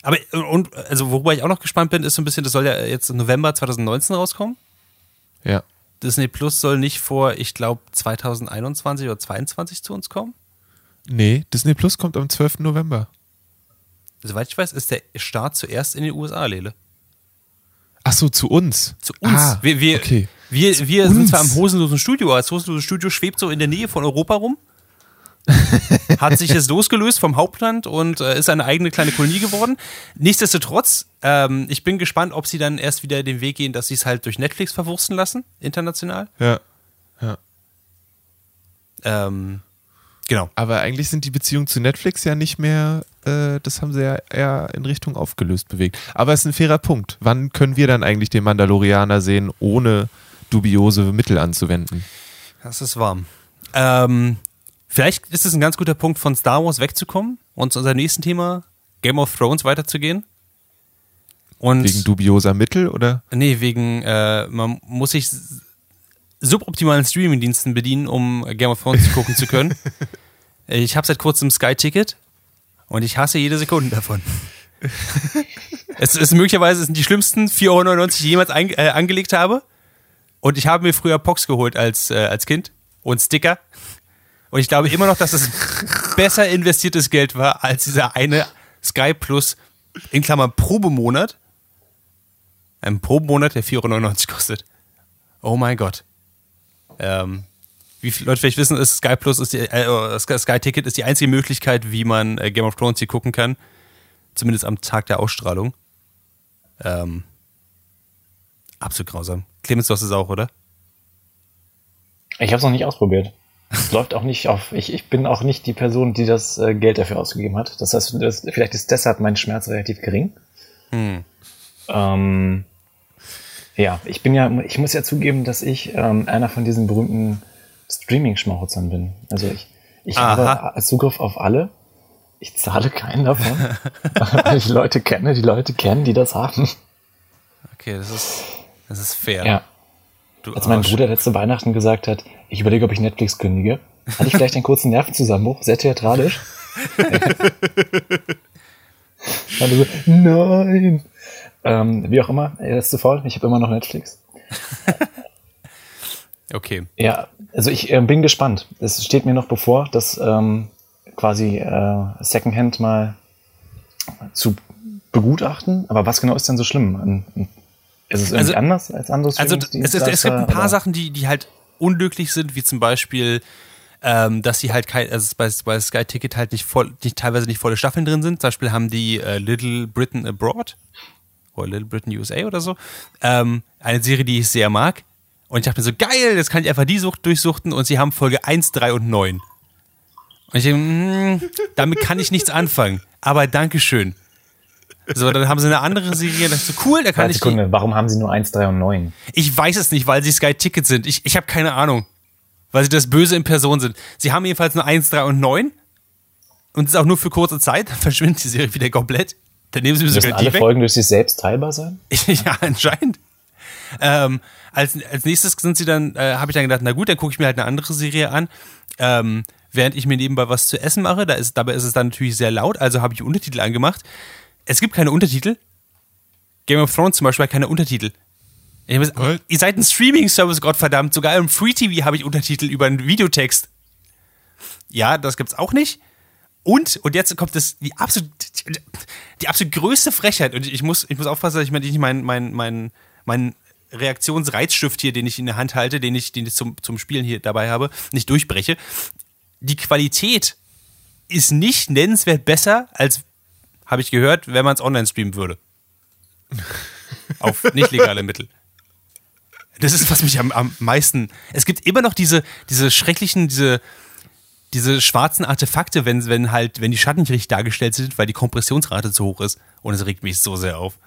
aber, und, also, worüber ich auch noch gespannt bin, ist so ein bisschen, das soll ja jetzt im November 2019 rauskommen. Ja. Disney Plus soll nicht vor, ich glaube, 2021 oder 2022 zu uns kommen. Nee, Disney Plus kommt am 12. November. Soweit ich weiß, ist der Start zuerst in den USA, Lele. Ach so, zu uns. Zu uns. Ah, wir wir, okay. wir, wir sind zwar im hosenlosen Studio, aber das hosenlose Studio schwebt so in der Nähe von Europa rum. [LAUGHS] hat sich jetzt losgelöst vom Hauptland und äh, ist eine eigene kleine Kolonie geworden. Nichtsdestotrotz, ähm, ich bin gespannt, ob sie dann erst wieder den Weg gehen, dass sie es halt durch Netflix verwursten lassen, international. Ja. Ja. Ähm, genau. Aber eigentlich sind die Beziehungen zu Netflix ja nicht mehr, äh, das haben sie ja eher in Richtung aufgelöst bewegt. Aber es ist ein fairer Punkt. Wann können wir dann eigentlich den Mandalorianer sehen, ohne dubiose Mittel anzuwenden? Das ist warm. Ähm, vielleicht ist es ein ganz guter Punkt, von Star Wars wegzukommen und zu unserem nächsten Thema, Game of Thrones, weiterzugehen. Und Wegen dubioser Mittel oder? nee, wegen, äh, man muss sich suboptimalen Streamingdiensten bedienen, um Game of Thrones gucken zu können. [LAUGHS] Ich habe seit kurzem Sky-Ticket und ich hasse jede Sekunde davon. [LAUGHS] es ist möglicherweise sind die schlimmsten 4,99 Euro, die ich jemals ein, äh, angelegt habe. Und ich habe mir früher Pox geholt als, äh, als Kind und Sticker. Und ich glaube immer noch, dass es besser investiertes Geld war als dieser eine Sky Plus in Klammern Probemonat. Ein Probemonat, der 4,99 Euro kostet. Oh mein Gott. Ähm, wie viele Leute vielleicht wissen, ist Sky Plus ist die, äh, Sky, Ticket ist die einzige Möglichkeit, wie man äh, Game of Thrones hier gucken kann. Zumindest am Tag der Ausstrahlung. Ähm, absolut grausam. Clemens, du hast es auch, oder? Ich habe es noch nicht ausprobiert. Es läuft auch nicht auf. Ich, ich bin auch nicht die Person, die das äh, Geld dafür ausgegeben hat. Das heißt, das, vielleicht ist deshalb mein Schmerz relativ gering. Ähm, ja, ich bin ja, ich muss ja zugeben, dass ich ähm, einer von diesen berühmten Streaming-Schmauzern bin. Also ich, ich Aha. habe Zugriff auf alle. Ich zahle keinen davon, [LAUGHS] weil ich Leute kenne, die Leute kennen, die das haben. Okay, das ist, das ist fair. Ja. Du Als mein Arsch. Bruder letzte Weihnachten gesagt hat, ich überlege, ob ich Netflix kündige, hatte ich vielleicht einen kurzen Nervenzusammenbruch, sehr theatralisch. [LAUGHS] also so, nein. Ähm, wie auch immer, er ist zu voll, ich habe immer noch Netflix. Okay. Ja, also ich äh, bin gespannt. Es steht mir noch bevor, das ähm, quasi äh, Secondhand mal zu begutachten. Aber was genau ist denn so schlimm? An- an- Ist es irgendwie Also- anders als andere Also es, ist, es gibt ein paar oder? Sachen, die, die halt unglücklich sind, wie zum Beispiel, ähm, dass sie halt kein, also bei, bei Sky Ticket halt nicht voll, nicht, teilweise nicht volle Staffeln drin sind. Zum Beispiel haben die äh, Little Britain Abroad oder Little Britain USA oder so. Ähm, eine Serie, die ich sehr mag. Und ich dachte mir so, geil, jetzt kann ich einfach die Sucht durchsuchten und sie haben Folge 1, 3 und 9. Und ich denke, mm, damit kann ich nichts anfangen. Aber Dankeschön. So, dann haben sie eine andere Serie, das ist so cool, da kann ich Sekunde, warum haben sie nur 1, 3 und 9? ich weiß es nicht, weil sie Sky Ticket sind. Ich, ich habe keine Ahnung. Weil sie das Böse in Person sind. Sie haben jedenfalls nur 1, 3 und 9. Und es ist auch nur für kurze Zeit. Dann [LAUGHS] verschwindet die Serie wieder komplett. Dann nehmen sie mir sogar alle die weg. Folgen durch sich selbst teilbar sein? [LAUGHS] ja, anscheinend. Ähm, als, als nächstes sind sie dann, äh, habe ich dann gedacht, na gut, dann gucke ich mir halt eine andere Serie an. Ähm, während ich mir nebenbei was zu essen mache, da ist, dabei ist es dann natürlich sehr laut, also habe ich Untertitel angemacht. Es gibt keine Untertitel. Game of Thrones zum Beispiel hat keine Untertitel. Muss, ihr seid ein Streaming-Service, Gottverdammt. Sogar im Free TV habe ich Untertitel über einen Videotext. Ja, das gibt's auch nicht. Und, und jetzt kommt das, die absolut, die absolut größte Frechheit. Und ich muss, ich muss aufpassen, dass ich mir nicht meinen, meinen, meinen, meinen Reaktionsreizstift hier, den ich in der Hand halte, den ich, den ich zum, zum Spielen hier dabei habe, nicht durchbreche. Die Qualität ist nicht nennenswert besser, als, habe ich gehört, wenn man es online streamen würde. Auf nicht legale Mittel. Das ist, was mich am, am meisten. Es gibt immer noch diese, diese schrecklichen, diese, diese schwarzen Artefakte, wenn, wenn halt, wenn die Schatten nicht richtig dargestellt sind, weil die Kompressionsrate zu hoch ist. Und es regt mich so sehr auf.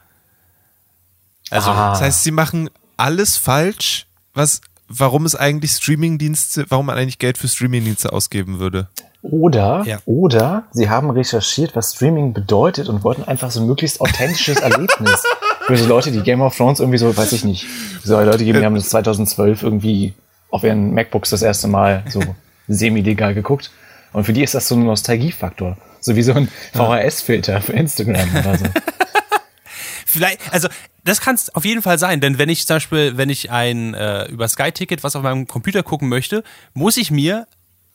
Also, Ah. das heißt, sie machen alles falsch, was, warum es eigentlich Streamingdienste, warum man eigentlich Geld für Streamingdienste ausgeben würde. Oder, Ja. oder sie haben recherchiert, was Streaming bedeutet und wollten einfach so ein möglichst authentisches [LAUGHS] Erlebnis für so Leute, die Game of Thrones irgendwie so, weiß ich nicht, so Leute geben, die haben das 2012 irgendwie auf ihren MacBooks das erste Mal so [LAUGHS] semi-legal geguckt. Und für die ist das so ein Nostalgiefaktor. So wie so ein VHS-Filter für Instagram oder so. [LAUGHS] Vielleicht, also das kann es auf jeden Fall sein, denn wenn ich zum Beispiel, wenn ich ein äh, über Sky-Ticket was auf meinem Computer gucken möchte, muss ich mir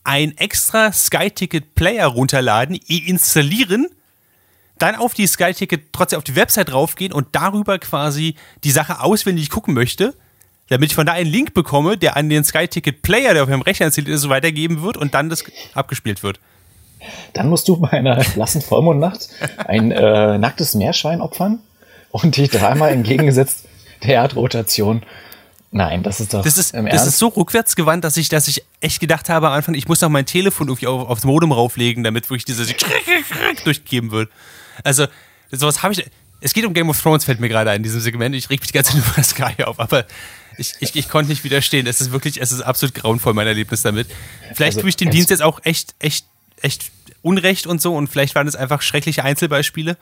ein extra Sky-Ticket-Player runterladen, installieren, dann auf die Sky-Ticket trotzdem auf die Website draufgehen und darüber quasi die Sache ich gucken möchte, damit ich von da einen Link bekomme, der an den Sky-Ticket-Player, der auf meinem Rechner installiert ist, weitergeben wird und dann das abgespielt wird. Dann musst du bei einer blassen Vollmondnacht ein äh, nacktes Meerschwein opfern und dich dreimal entgegengesetzt der Erdrotation. Nein, das ist doch Das ist, das ist so rückwärtsgewandt, dass ich, dass ich echt gedacht habe am Anfang, ich muss noch mein Telefon irgendwie auf, aufs Modem rauflegen, damit wirklich diese durchgegeben wird. Also, sowas habe ich. Es geht um Game of Thrones, fällt mir gerade ein in diesem Segment. Ich reg mich die ganze Zeit [LAUGHS] über Sky auf, aber ich, ich, ich konnte nicht widerstehen. Es ist wirklich, es ist absolut grauenvoll, mein Erlebnis damit. Vielleicht Also, tue ich ganz- Dienst jetzt auch echt, echt, echt Unrecht und so und vielleicht waren es einfach schreckliche Einzelbeispiele.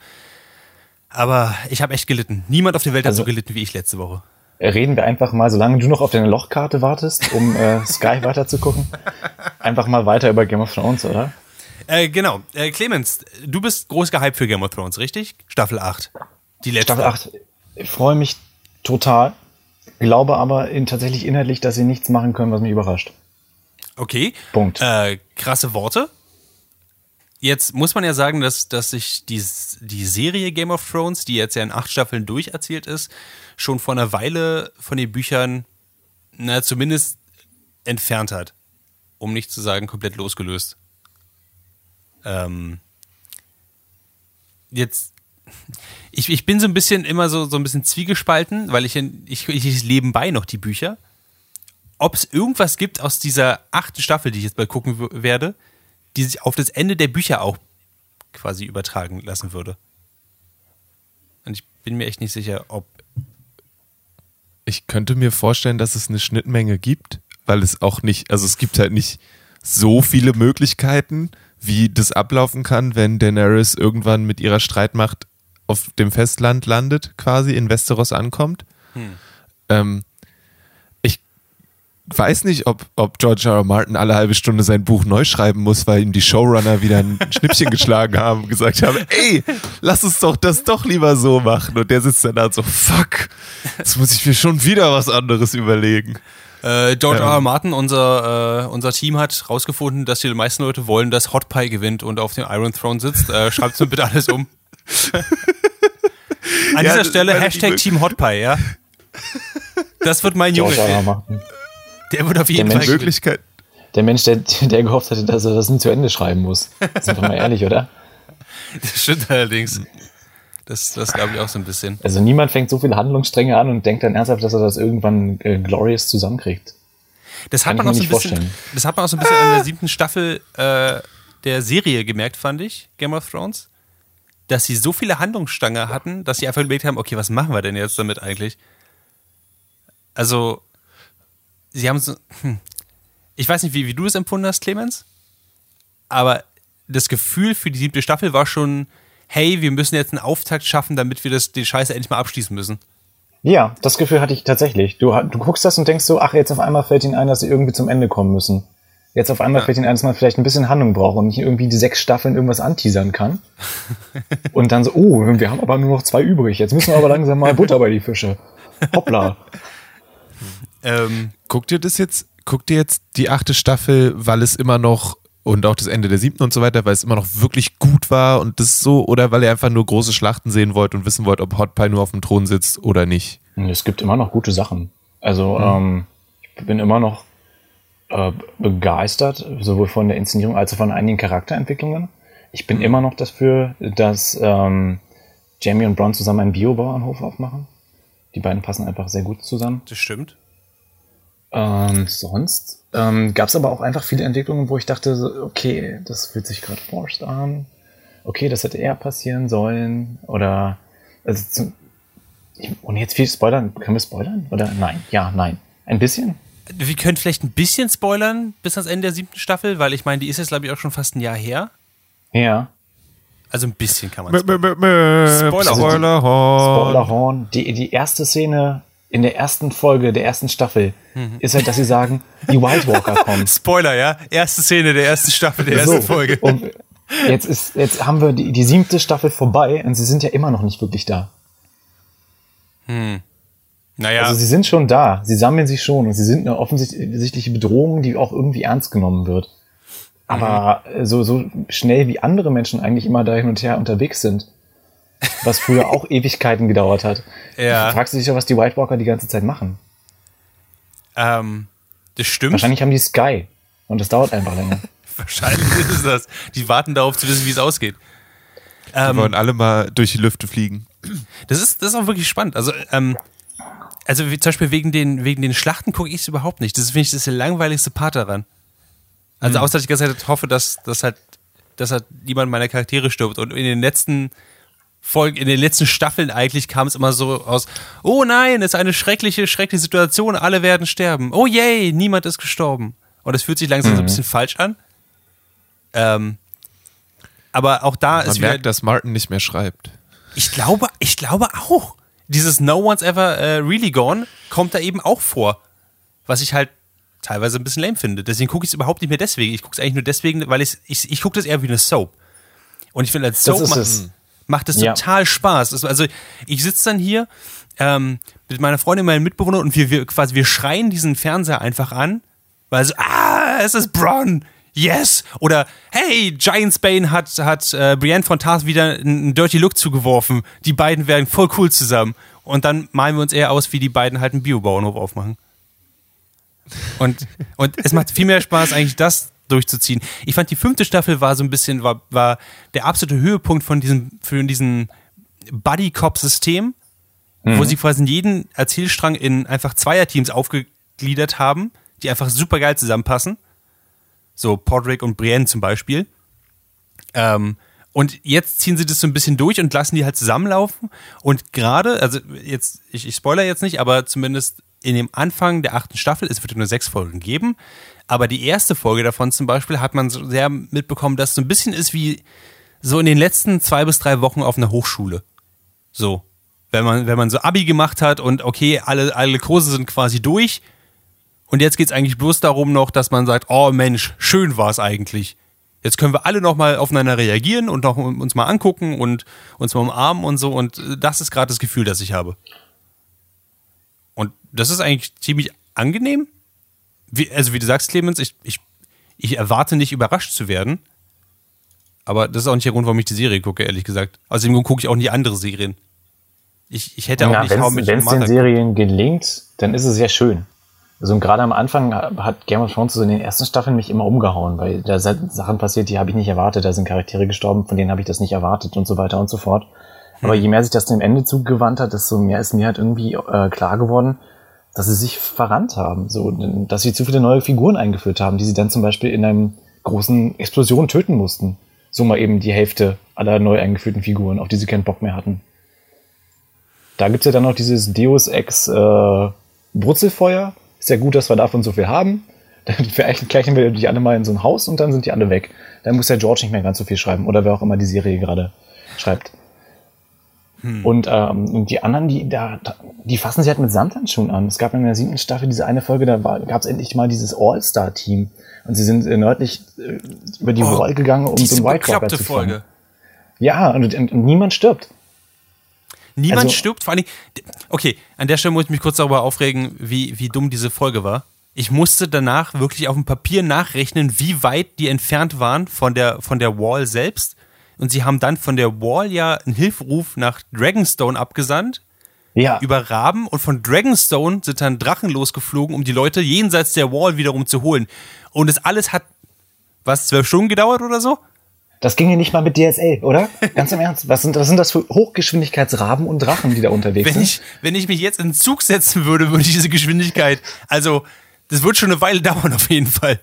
Aber ich habe echt gelitten. Niemand auf der Welt hat Also- so gelitten wie ich letzte Woche. Reden wir einfach mal, solange du noch auf deine Lochkarte wartest, um äh, Sky [LAUGHS] weiterzugucken, einfach mal weiter über Game of Thrones, oder? Äh, genau. Äh, Clemens, du bist groß gehypt für Game of Thrones, richtig? Staffel 8. Die letzte. Staffel 8, ich freue mich total, glaube aber in, tatsächlich inhaltlich, dass sie nichts machen können, was mich überrascht. Okay. Punkt. Äh, krasse Worte. Jetzt muss man ja sagen, dass, dass sich die, die Serie Game of Thrones, die jetzt ja in acht Staffeln durcherzählt ist, schon vor einer Weile von den Büchern, na, zumindest entfernt hat. Um nicht zu sagen, komplett losgelöst. Ähm, jetzt, ich, ich bin so ein bisschen immer so, so ein bisschen zwiegespalten, weil ich, in, ich, ich nebenbei noch die Bücher. Ob es irgendwas gibt aus dieser achten Staffel, die ich jetzt bald gucken werde, die sich auf das Ende der Bücher auch quasi übertragen lassen würde. Und ich bin mir echt nicht sicher, ob. Ich könnte mir vorstellen, dass es eine Schnittmenge gibt, weil es auch nicht, also es gibt halt nicht so viele Möglichkeiten, wie das ablaufen kann, wenn Daenerys irgendwann mit ihrer Streitmacht auf dem Festland landet, quasi in Westeros ankommt. Ähm, ich weiß nicht, ob, ob George R. R. Martin alle halbe Stunde sein Buch neu schreiben muss, weil ihm die Showrunner wieder ein [LAUGHS] Schnippchen geschlagen haben und gesagt haben, ey, lass uns doch das doch lieber so machen. Und der sitzt dann da so, fuck, jetzt muss ich mir schon wieder was anderes überlegen. Äh, George R. R. Martin, unser, äh, unser Team, hat rausgefunden, dass die meisten Leute wollen, dass Hot Pie gewinnt und auf dem Iron Throne sitzt. Äh, Schreibt mir bitte alles um. [LAUGHS] An Ja, dieser Stelle Hashtag Team Hot Pie, ja. Das wird mein Junge. Der wird auf jeden Der Fall. Mensch-. Möglichkeit. Der Mensch, der, der gehofft hatte, dass er das nie zu Ende schreiben muss. Sind wir mal ehrlich, oder? Das stimmt allerdings. Das, das glaube ich auch so ein bisschen. Also niemand fängt so viele Handlungsstränge an und denkt dann ernsthaft, dass er das irgendwann äh, glorious zusammenkriegt. Das hat man auch so ein nicht bisschen, vorstellen. das hat man auch so ein bisschen an der siebten Staffel äh, der Serie gemerkt, fand ich, Game of Thrones. Dass sie so viele Handlungsstange hatten, dass sie einfach überlegt haben, okay, was machen wir denn jetzt damit eigentlich? Also, sie haben so, hm, ich weiß nicht, wie, wie du das empfunden hast, Clemens, aber das Gefühl für die siebte Staffel war schon, hey, wir müssen jetzt einen Auftakt schaffen, damit wir das, den Scheiß endlich mal abschließen müssen. Ja, das Gefühl hatte ich tatsächlich. Du, du guckst das und denkst so, ach, jetzt auf einmal fällt ihnen ein, dass sie irgendwie zum Ende kommen müssen. Jetzt auf einmal fällt ihnen ein, dass man vielleicht ein bisschen Handlung braucht und nicht irgendwie die sechs Staffeln irgendwas anteasern kann. [LAUGHS] und dann so, oh, wir haben aber nur noch zwei übrig. Jetzt müssen wir aber langsam mal Butter bei die Fische. Hoppla. [LAUGHS] Ähm, Guckt ihr das jetzt, guckt ihr jetzt die achte Staffel, weil es immer noch und auch das Ende der siebten und so weiter, weil es immer noch wirklich gut war und das so, oder weil ihr einfach nur große Schlachten sehen wollt und wissen wollt, ob Hot Pie nur auf dem Thron sitzt oder nicht? Es gibt immer noch gute Sachen. Also ähm, ich bin immer noch äh, begeistert, sowohl von der Inszenierung als auch von einigen Charakterentwicklungen. Ich bin immer noch dafür, dass ähm, Jamie und Bron zusammen einen Biobauernhof aufmachen. Die beiden passen einfach sehr gut zusammen. das stimmt. Und sonst ähm, gab es aber auch einfach viele Entwicklungen, wo ich dachte, okay, das fühlt sich gerade forced an. Okay, das hätte eher passieren sollen. Oder also zum, ich, ohne jetzt viel spoilern, können wir spoilern? Oder nein? Ja, nein. Ein bisschen? Wir können vielleicht ein bisschen spoilern bis ans Ende der siebten Staffel, weil ich meine, die ist jetzt, glaube ich, auch schon fast ein Jahr her. Ja. Also ein bisschen kann man Spoiler, Spoiler- Spoilerhorn. Spoilerhorn. Die, die erste Szene in der ersten Folge der ersten Staffel ist halt, dass sie sagen, die White Walker [LAUGHS] kommen. Spoiler, ja? Erste Szene der ersten Staffel der ersten Folge. Und jetzt ist, jetzt haben wir die, die siebte Staffel vorbei und sie sind ja immer noch nicht wirklich da. naja, Also sie sind schon da, sie sammeln sich schon und sie sind eine offensichtliche Bedrohung, die auch irgendwie ernst genommen wird. Aber Mhm. so, so schnell wie andere Menschen eigentlich immer da hin und her unterwegs sind, was früher auch [LAUGHS] Ewigkeiten gedauert hat. Ja. Fragst du dich ja, was die White Walker die ganze Zeit machen? ähm, das stimmt. Wahrscheinlich haben die Sky und das dauert einfach länger. [LAUGHS] Wahrscheinlich ist es das. Die warten darauf zu wissen, wie es ausgeht. Die Ähm, wollen alle mal durch die Lüfte fliegen. Das ist, das ist auch wirklich spannend. Also, ähm, also wie, zum Beispiel wegen den, wegen den Schlachten gucke ich es überhaupt nicht. Das finde ich das ist der langweiligste Part daran. Also außer dass ich die ganze Zeit hoffe, dass, dass halt, dass halt niemand meiner Charaktere stirbt. Und in den letzten Folgen, in den letzten Staffeln eigentlich kam es immer so aus, oh nein, es ist eine schreckliche, schreckliche Situation, alle werden sterben. Oh yay, niemand ist gestorben. Und es fühlt sich langsam so ein bisschen falsch an. Ähm, aber auch da Man ist wieder, merkt, dass Martin nicht mehr schreibt. ich glaube, ich glaube auch. Dieses No One's Ever äh, Really Gone kommt da eben auch vor. Was ich halt teilweise ein bisschen lame finde. Deswegen gucke ich es überhaupt nicht mehr deswegen. Ich gucke es eigentlich nur deswegen, weil ich, ich gucke das eher wie eine Soap. Und ich finde, als Das Soap ist macht, es. Macht es Ja. total Spaß. Also ich sitze dann hier ähm, mit meiner Freundin, meinem Mitbewohner und wir, wir quasi, wir schreien diesen Fernseher einfach an, weil so, ah, es ist Bronn. Yes! Oder hey, Giant Bane hat, hat äh, Brienne von Tarth wieder einen einen Dirty Look zugeworfen. Die beiden werden voll cool zusammen. Und dann malen wir uns eher aus, wie die beiden halt einen Biobauernhof aufmachen. Und, und es macht viel mehr Spaß, eigentlich das durchzuziehen. Ich fand, die fünfte Staffel war so ein bisschen, war, war der absolute Höhepunkt von diesem, für diesen Buddy-Cop-System, wo sie quasi jeden Erzählstrang in einfach Zweierteams aufgegliedert haben, die einfach super geil zusammenpassen. So Podrick und Brienne zum Beispiel. Ähm, und jetzt ziehen sie das so ein bisschen durch und lassen die halt zusammenlaufen. Und gerade, also jetzt, ich, ich spoiler jetzt nicht, aber zumindest in dem Anfang der achten Staffel, es wird nur sechs Folgen geben, aber die erste Folge davon zum Beispiel hat man sehr mitbekommen, dass es so ein bisschen ist wie so in den letzten zwei bis drei Wochen auf einer Hochschule. So. Wenn man, wenn man so Abi gemacht hat und okay, alle, alle Kurse sind quasi durch. Und jetzt geht es eigentlich bloß darum noch, dass man sagt, oh Mensch, schön war es eigentlich. Jetzt können wir alle noch mal aufeinander reagieren und noch uns mal angucken und uns mal umarmen und so. Und das ist gerade das Gefühl, das ich habe. Und das ist eigentlich ziemlich angenehm. Wie, also wie du sagst, Clemens, ich, ich, ich erwarte nicht überrascht zu werden. Aber das ist auch nicht der Grund, warum ich die Serie gucke, ehrlich gesagt. Außerdem gucke ich auch nie andere Serien. Ich, ich hätte auch Ja, nicht wenn es den Serien gelingt, dann ist es sehr schön. Also gerade am Anfang hat Game of Thrones so in den ersten Staffeln mich immer umgehauen, weil da sind Sachen passiert, die habe ich nicht erwartet. Da sind Charaktere gestorben, von denen habe ich das nicht erwartet und so weiter und so fort. Aber je mehr sich das dem Ende zugewandt hat, desto mehr ist mir halt irgendwie äh, klar geworden, dass sie sich verrannt haben. So, dass sie zu viele neue Figuren eingeführt haben, die sie dann zum Beispiel in einem großen Explosion töten mussten. So mal eben die Hälfte aller neu eingeführten Figuren, auf die sie keinen Bock mehr hatten. Da gibt's ja dann noch dieses Deus Ex äh, Brutzelfeuer. Ist ja gut, dass wir davon so viel haben. [LAUGHS] Dann gleichen wir die alle mal in so ein Haus und dann sind die alle weg. Dann muss der George nicht mehr ganz so viel schreiben oder wer auch immer die Serie gerade schreibt. Und, ähm, und die anderen, die, da, die fassen sich halt mit Samthandschuhen an. Es gab in der siebten Staffel diese eine Folge, da gab es endlich mal dieses All-Star-Team. Und sie sind äh, nördlich äh, über die Oh, Wall gegangen, um so einen White Walker zu Folge. fangen. Ja, und, und, und niemand stirbt. Niemand Also- stirbt, vor Dingen. Okay, an der Stelle muss ich mich kurz darüber aufregen, wie, wie dumm diese Folge war. Ich musste danach wirklich auf dem Papier nachrechnen, wie weit die entfernt waren von der, von der Wall selbst. Und sie haben dann von der Wall ja einen Hilferuf nach Dragonstone abgesandt, Ja. über Raben. Und von Dragonstone sind dann Drachen losgeflogen, um die Leute jenseits der Wall wiederum zu holen. Und das alles hat, was, zwölf Stunden gedauert oder so? Das ging ja nicht mal mit DSL, oder? Ganz im Ernst. Was sind, was sind das für Hochgeschwindigkeitsraben und Drachen, die da unterwegs Wenn sind? ich, wenn ich mich jetzt in den Zug setzen würde, würde ich diese Geschwindigkeit, also Das wird schon eine Weile dauern, auf jeden Fall.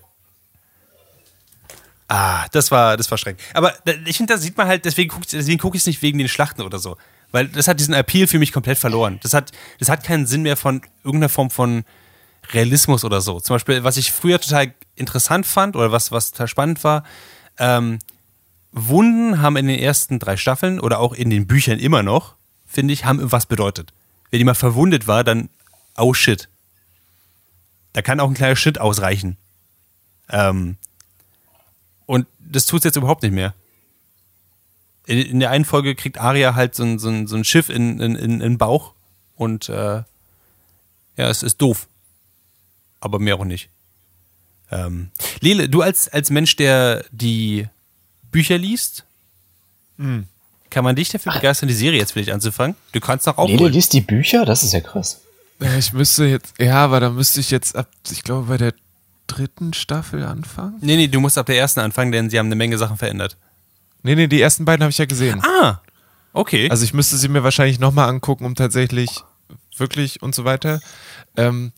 Ah, das war, das war schrecklich. Aber da- ich finde, da sieht man halt, deswegen gucke deswegen guck ich es nicht wegen den Schlachten oder so. Weil das hat diesen Appeal für mich komplett verloren. Das hat, das hat keinen Sinn mehr von irgendeiner Form von Realismus oder so. Zum Beispiel, was ich früher total interessant fand oder was, was total spannend war, ähm, Wunden haben in den ersten drei Staffeln oder auch in den Büchern immer noch, finde ich, haben irgendwas bedeutet. Wenn jemand verwundet war, dann, oh shit. Da kann auch ein kleiner Shit ausreichen. Ähm, das tut es jetzt überhaupt nicht mehr. In, in der einen Folge kriegt Arya halt so ein, so ein, so ein Schiff in, in, in, in den Bauch und äh, ja, es ist doof. Aber mehr auch nicht. Ähm, Lele, du als, als Mensch, der die Bücher liest, kann man dich dafür begeistern, die Serie jetzt vielleicht anzufangen? Du kannst doch Lele aufholen. liest die Bücher? Das ist ja krass. Ja, Ich müsste jetzt, ja, aber da müsste ich jetzt ab, ich glaube, bei der dritten Staffel anfangen. Nee, nee, du musst ab der ersten anfangen, denn sie haben eine Menge Sachen verändert. Nee, nee, die ersten beiden habe ich ja gesehen. Ah, okay. Also ich müsste sie mir wahrscheinlich nochmal angucken, um tatsächlich wirklich und so weiter. Ähm,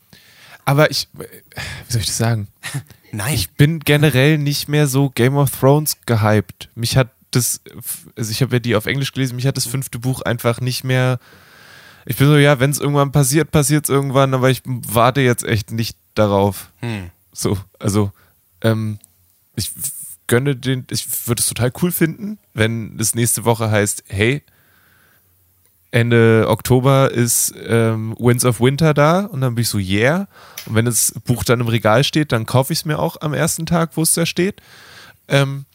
aber ich, wie soll ich das sagen? [LAUGHS] Nein. Ich bin generell nicht mehr so Game of Thrones gehypt. Mich hat das, also ich habe ja die auf Englisch gelesen, mich hat das fünfte Buch einfach nicht mehr. Ich bin so, ja, wenn es irgendwann passiert, passiert es irgendwann, aber ich warte jetzt echt nicht darauf. Hm. So, also, ähm, ich gönne den, ich würde es total cool finden, wenn es nächste Woche heißt, hey, Ende Oktober ist ähm, Winds of Winter da und dann bin ich so, yeah. Und wenn das Buch dann im Regal steht, dann kaufe ich es mir auch am ersten Tag, wo es da steht. Ähm,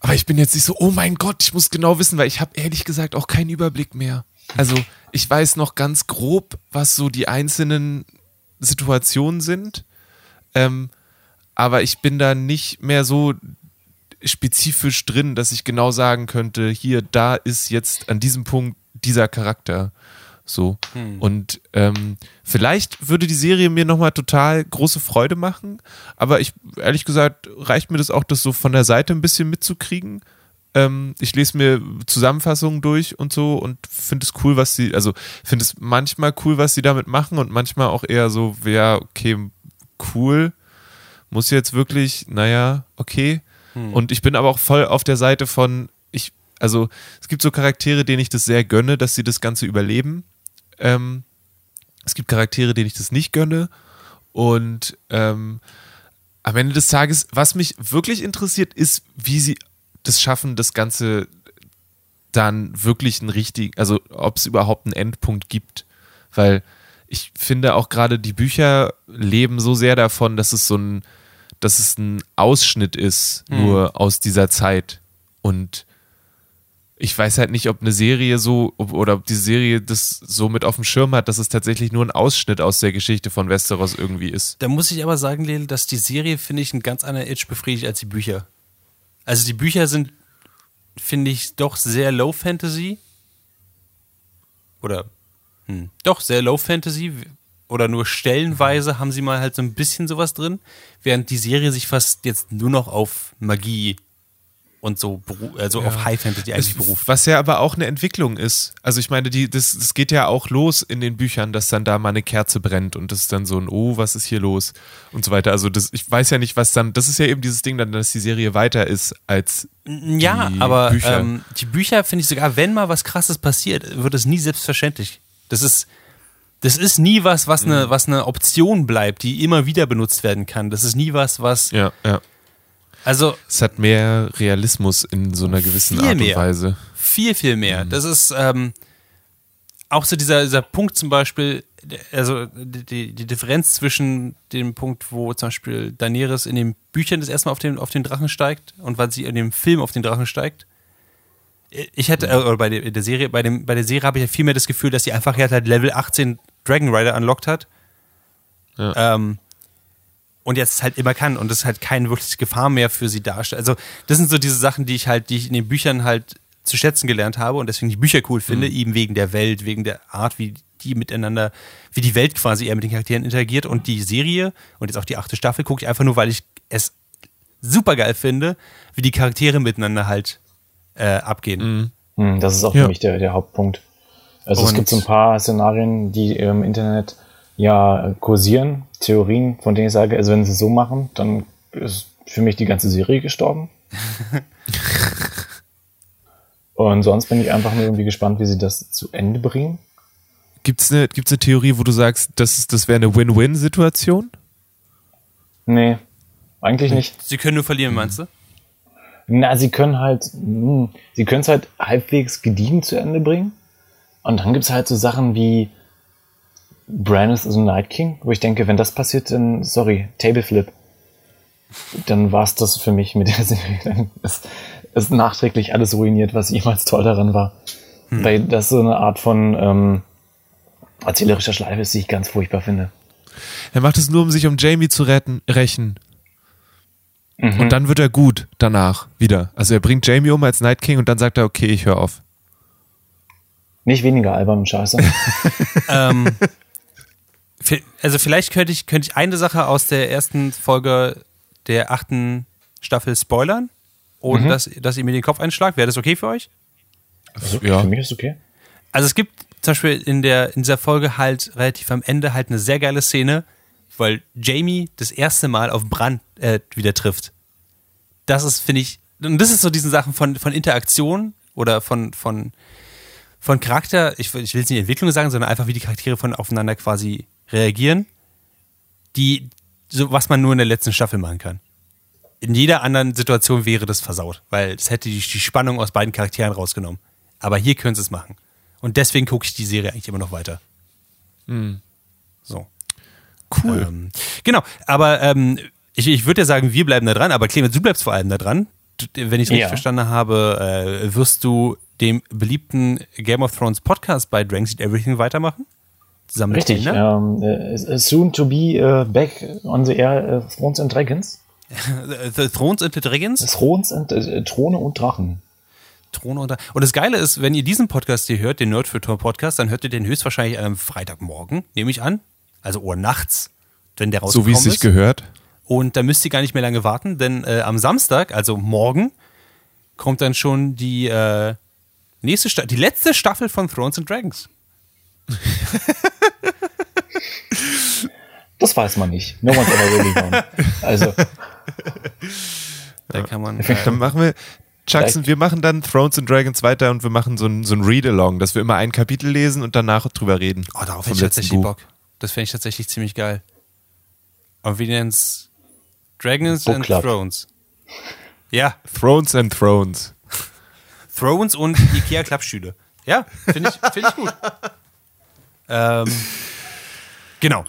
aber ich bin jetzt nicht so, oh mein Gott, ich muss genau wissen, weil ich habe ehrlich gesagt auch keinen Überblick mehr. Also ich weiß noch ganz grob, was so die einzelnen Situationen sind. Ähm, aber ich bin da nicht mehr so spezifisch drin, dass ich genau sagen könnte, hier, da ist jetzt an diesem Punkt dieser Charakter. So. Und ähm, vielleicht würde die Serie mir nochmal total große Freude machen, aber ich, ehrlich gesagt, reicht mir das auch, das so von der Seite ein bisschen mitzukriegen. Ähm, ich lese mir Zusammenfassungen durch und so und finde es cool, was sie, also finde es manchmal cool, was sie damit machen und manchmal auch eher so, ja, okay, cool. Muss jetzt wirklich, naja, okay. Und ich bin aber auch voll auf der Seite von, ich, also es gibt so Charaktere, denen ich das sehr gönne, dass sie das Ganze überleben. Ähm, es gibt Charaktere, denen ich das nicht gönne. Und ähm, am Ende des Tages, was mich wirklich interessiert, ist, wie sie das schaffen, das Ganze dann wirklich einen richtigen, also ob es überhaupt einen Endpunkt gibt. Weil ich finde auch gerade die Bücher leben so sehr davon, dass es so ein, dass es ein Ausschnitt ist, nur aus dieser Zeit. Und ich weiß halt nicht, ob eine Serie so, oder ob die Serie das so mit auf dem Schirm hat, dass es tatsächlich nur ein Ausschnitt aus der Geschichte von Westeros irgendwie ist. Da muss ich aber sagen, Lele, dass die Serie, finde ich, einen ganz anderen Itch befriedigt als die Bücher. Also die Bücher sind, finde ich, doch sehr Low Fantasy. Oder, hm, doch, sehr Low Fantasy. Oder nur stellenweise haben sie mal halt so ein bisschen sowas drin. Während die Serie sich fast jetzt nur noch auf Magie und so, also auf High Fantasy eigentlich beruft. Was ja aber auch eine Entwicklung ist. Also ich meine, die, das, das geht ja auch los in den Büchern, dass dann da mal eine Kerze brennt und das ist dann so ein, oh, was ist hier los und so weiter. Also das, ich weiß ja nicht, was dann, das ist ja eben dieses Ding dann, dass die Serie weiter ist als Ja, die aber Bücher. Ähm, die Bücher finde ich sogar, wenn mal was Krasses passiert, wird es nie selbstverständlich. Das ist, das ist nie was, was Mhm. eine, was eine Option bleibt, die immer wieder benutzt werden kann. Das ist nie was, was, ja, ja. also Es hat mehr Realismus in so einer gewissen Art mehr. und Weise. viel, viel mehr. Das ist ähm, auch so dieser, dieser Punkt zum Beispiel, also die, die Differenz zwischen dem Punkt, wo zum Beispiel Daenerys in den Büchern das erste Mal auf den, auf den Drachen steigt und wann sie in dem Film auf den Drachen steigt. Ich hätte, äh, oder bei der, Serie, bei, dem, bei der Serie habe ich ja viel mehr das Gefühl, dass sie einfach jetzt halt Level 18 Dragon Rider unlocked hat. Ja. Ähm, und jetzt halt immer kann und das halt keine wirkliche Gefahr mehr für sie darstellt. Also, das sind so diese Sachen, die ich halt, die ich in den Büchern halt zu schätzen gelernt habe und deswegen die Bücher cool finde, eben wegen der Welt, wegen der Art, wie die miteinander, wie die Welt quasi eher mit den Charakteren interagiert und die Serie und jetzt auch die achte Staffel gucke ich einfach nur, weil ich es super geil finde, wie die Charaktere miteinander halt äh, abgehen. Mhm. Hm, das ist auch Ja. für mich der, der Hauptpunkt. Also es Und- gibt so ein paar Szenarien, die im Internet ja kursieren, Theorien, von denen ich sage, also wenn sie es so machen, dann ist für mich die ganze Serie gestorben. [LAUGHS] Und sonst bin ich einfach nur irgendwie gespannt, wie sie das zu Ende bringen. Gibt es eine, gibt's eine Theorie, wo du sagst, das, das wäre eine Win-Win-Situation? Nee, eigentlich nicht. Sie können nur verlieren, meinst du? Na, sie können halt, mh, sie können es halt halbwegs gediegen zu Ende bringen. Und dann gibt es halt so Sachen wie Bran ist so Night King, wo ich denke, wenn das passiert, dann, sorry, Tableflip. Dann war es das für mich mit der Serie. Dann ist, ist nachträglich alles ruiniert, was jemals toll daran war. Weil das so eine Art von ähm, erzählerischer Schleife ist, die ich ganz furchtbar finde. Er macht es nur, um sich um Jamie zu retten, rächen. Und dann wird er gut danach wieder. Also er bringt Jamie um als Night King und dann sagt er, okay, ich höre auf. Nicht weniger albern und scheiße. [LAUGHS] ähm, also vielleicht könnte ich, könnte ich eine Sache aus der ersten Folge der achten Staffel spoilern, ohne dass, dass ihr mir den Kopf einschlagt. Wäre das okay für euch? Also, Ja. Für mich ist okay. Also es gibt zum Beispiel in, der, in dieser Folge halt relativ am Ende halt eine sehr geile Szene, weil Jamie das erste Mal auf Brand äh, wieder trifft. Das ist, finde ich, und das ist so diesen Sachen von, von Interaktion oder von, von, von Charakter, ich, will- ich will jetzt nicht Entwicklung sagen, sondern einfach wie die Charaktere von aufeinander quasi reagieren, die, so was man nur in der letzten Staffel machen kann. In jeder anderen Situation wäre das versaut, weil es hätte die, die Spannung aus beiden Charakteren rausgenommen. Aber hier können sie es machen. Und deswegen gucke ich die Serie eigentlich immer noch weiter. So. Cool. Ähm, genau, aber ähm, ich, ich würde ja sagen, wir bleiben da dran, aber Clemens, du bleibst vor allem da dran. Wenn ich es richtig Ja. verstanden habe, äh, wirst du dem beliebten Game of Thrones Podcast bei Drank Eat Everything weitermachen? Zusammen mit Richtig. Tina? Ähm, äh, soon to be äh, back on the air äh, Thrones and Dragons. [LAUGHS] The Thrones and the Dragons? Thrones and äh, Throne und Drachen. Throne unter. Und das Geile ist, wenn ihr diesen Podcast hier hört, den Nerd für Tor Podcast, dann hört ihr den höchstwahrscheinlich einem Freitagmorgen, nehme ich an. Also oder nachts, wenn der So rausgekommen wie es sich ist. gehört. Und da müsst ihr gar nicht mehr lange warten, denn äh, am Samstag, also morgen, kommt dann schon die äh, nächste Sta die letzte Staffel von Thrones and Dragons. [LAUGHS] Das weiß man nicht. No one's ever really known. Also, Da kann man. Dann Äh, machen wir, Jackson, wir machen dann Thrones and Dragons weiter und wir machen so ein, so ein Read-Along, dass wir immer ein Kapitel lesen und danach drüber reden. oh, darauf hätte ich tatsächlich. Bock. Das fände ich tatsächlich ziemlich geil. Und wir nennen es Dragons Book and Club. Thrones. Ja, Thrones and Thrones. Thrones und Ikea Klappstühle. Ja, finde ich, find ich gut. ähm, genau.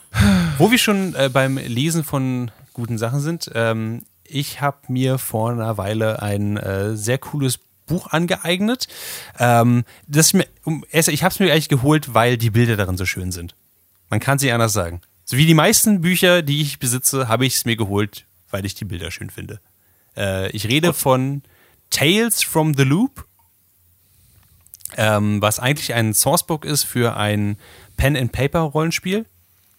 Wo wir schon äh, beim Lesen von guten Sachen sind, ähm, ich habe mir vor einer Weile ein äh, sehr cooles Buch angeeignet. Ähm, das mir, erst- ich habe es mir eigentlich geholt, weil die Bilder darin so schön sind. Man kann sie anders sagen. So wie die meisten Bücher, die ich besitze, habe ich es mir geholt, weil ich die Bilder schön finde. Äh, ich rede von Tales from the Loop, ähm, was eigentlich ein Sourcebook ist für ein Pen-and-Paper-Rollenspiel,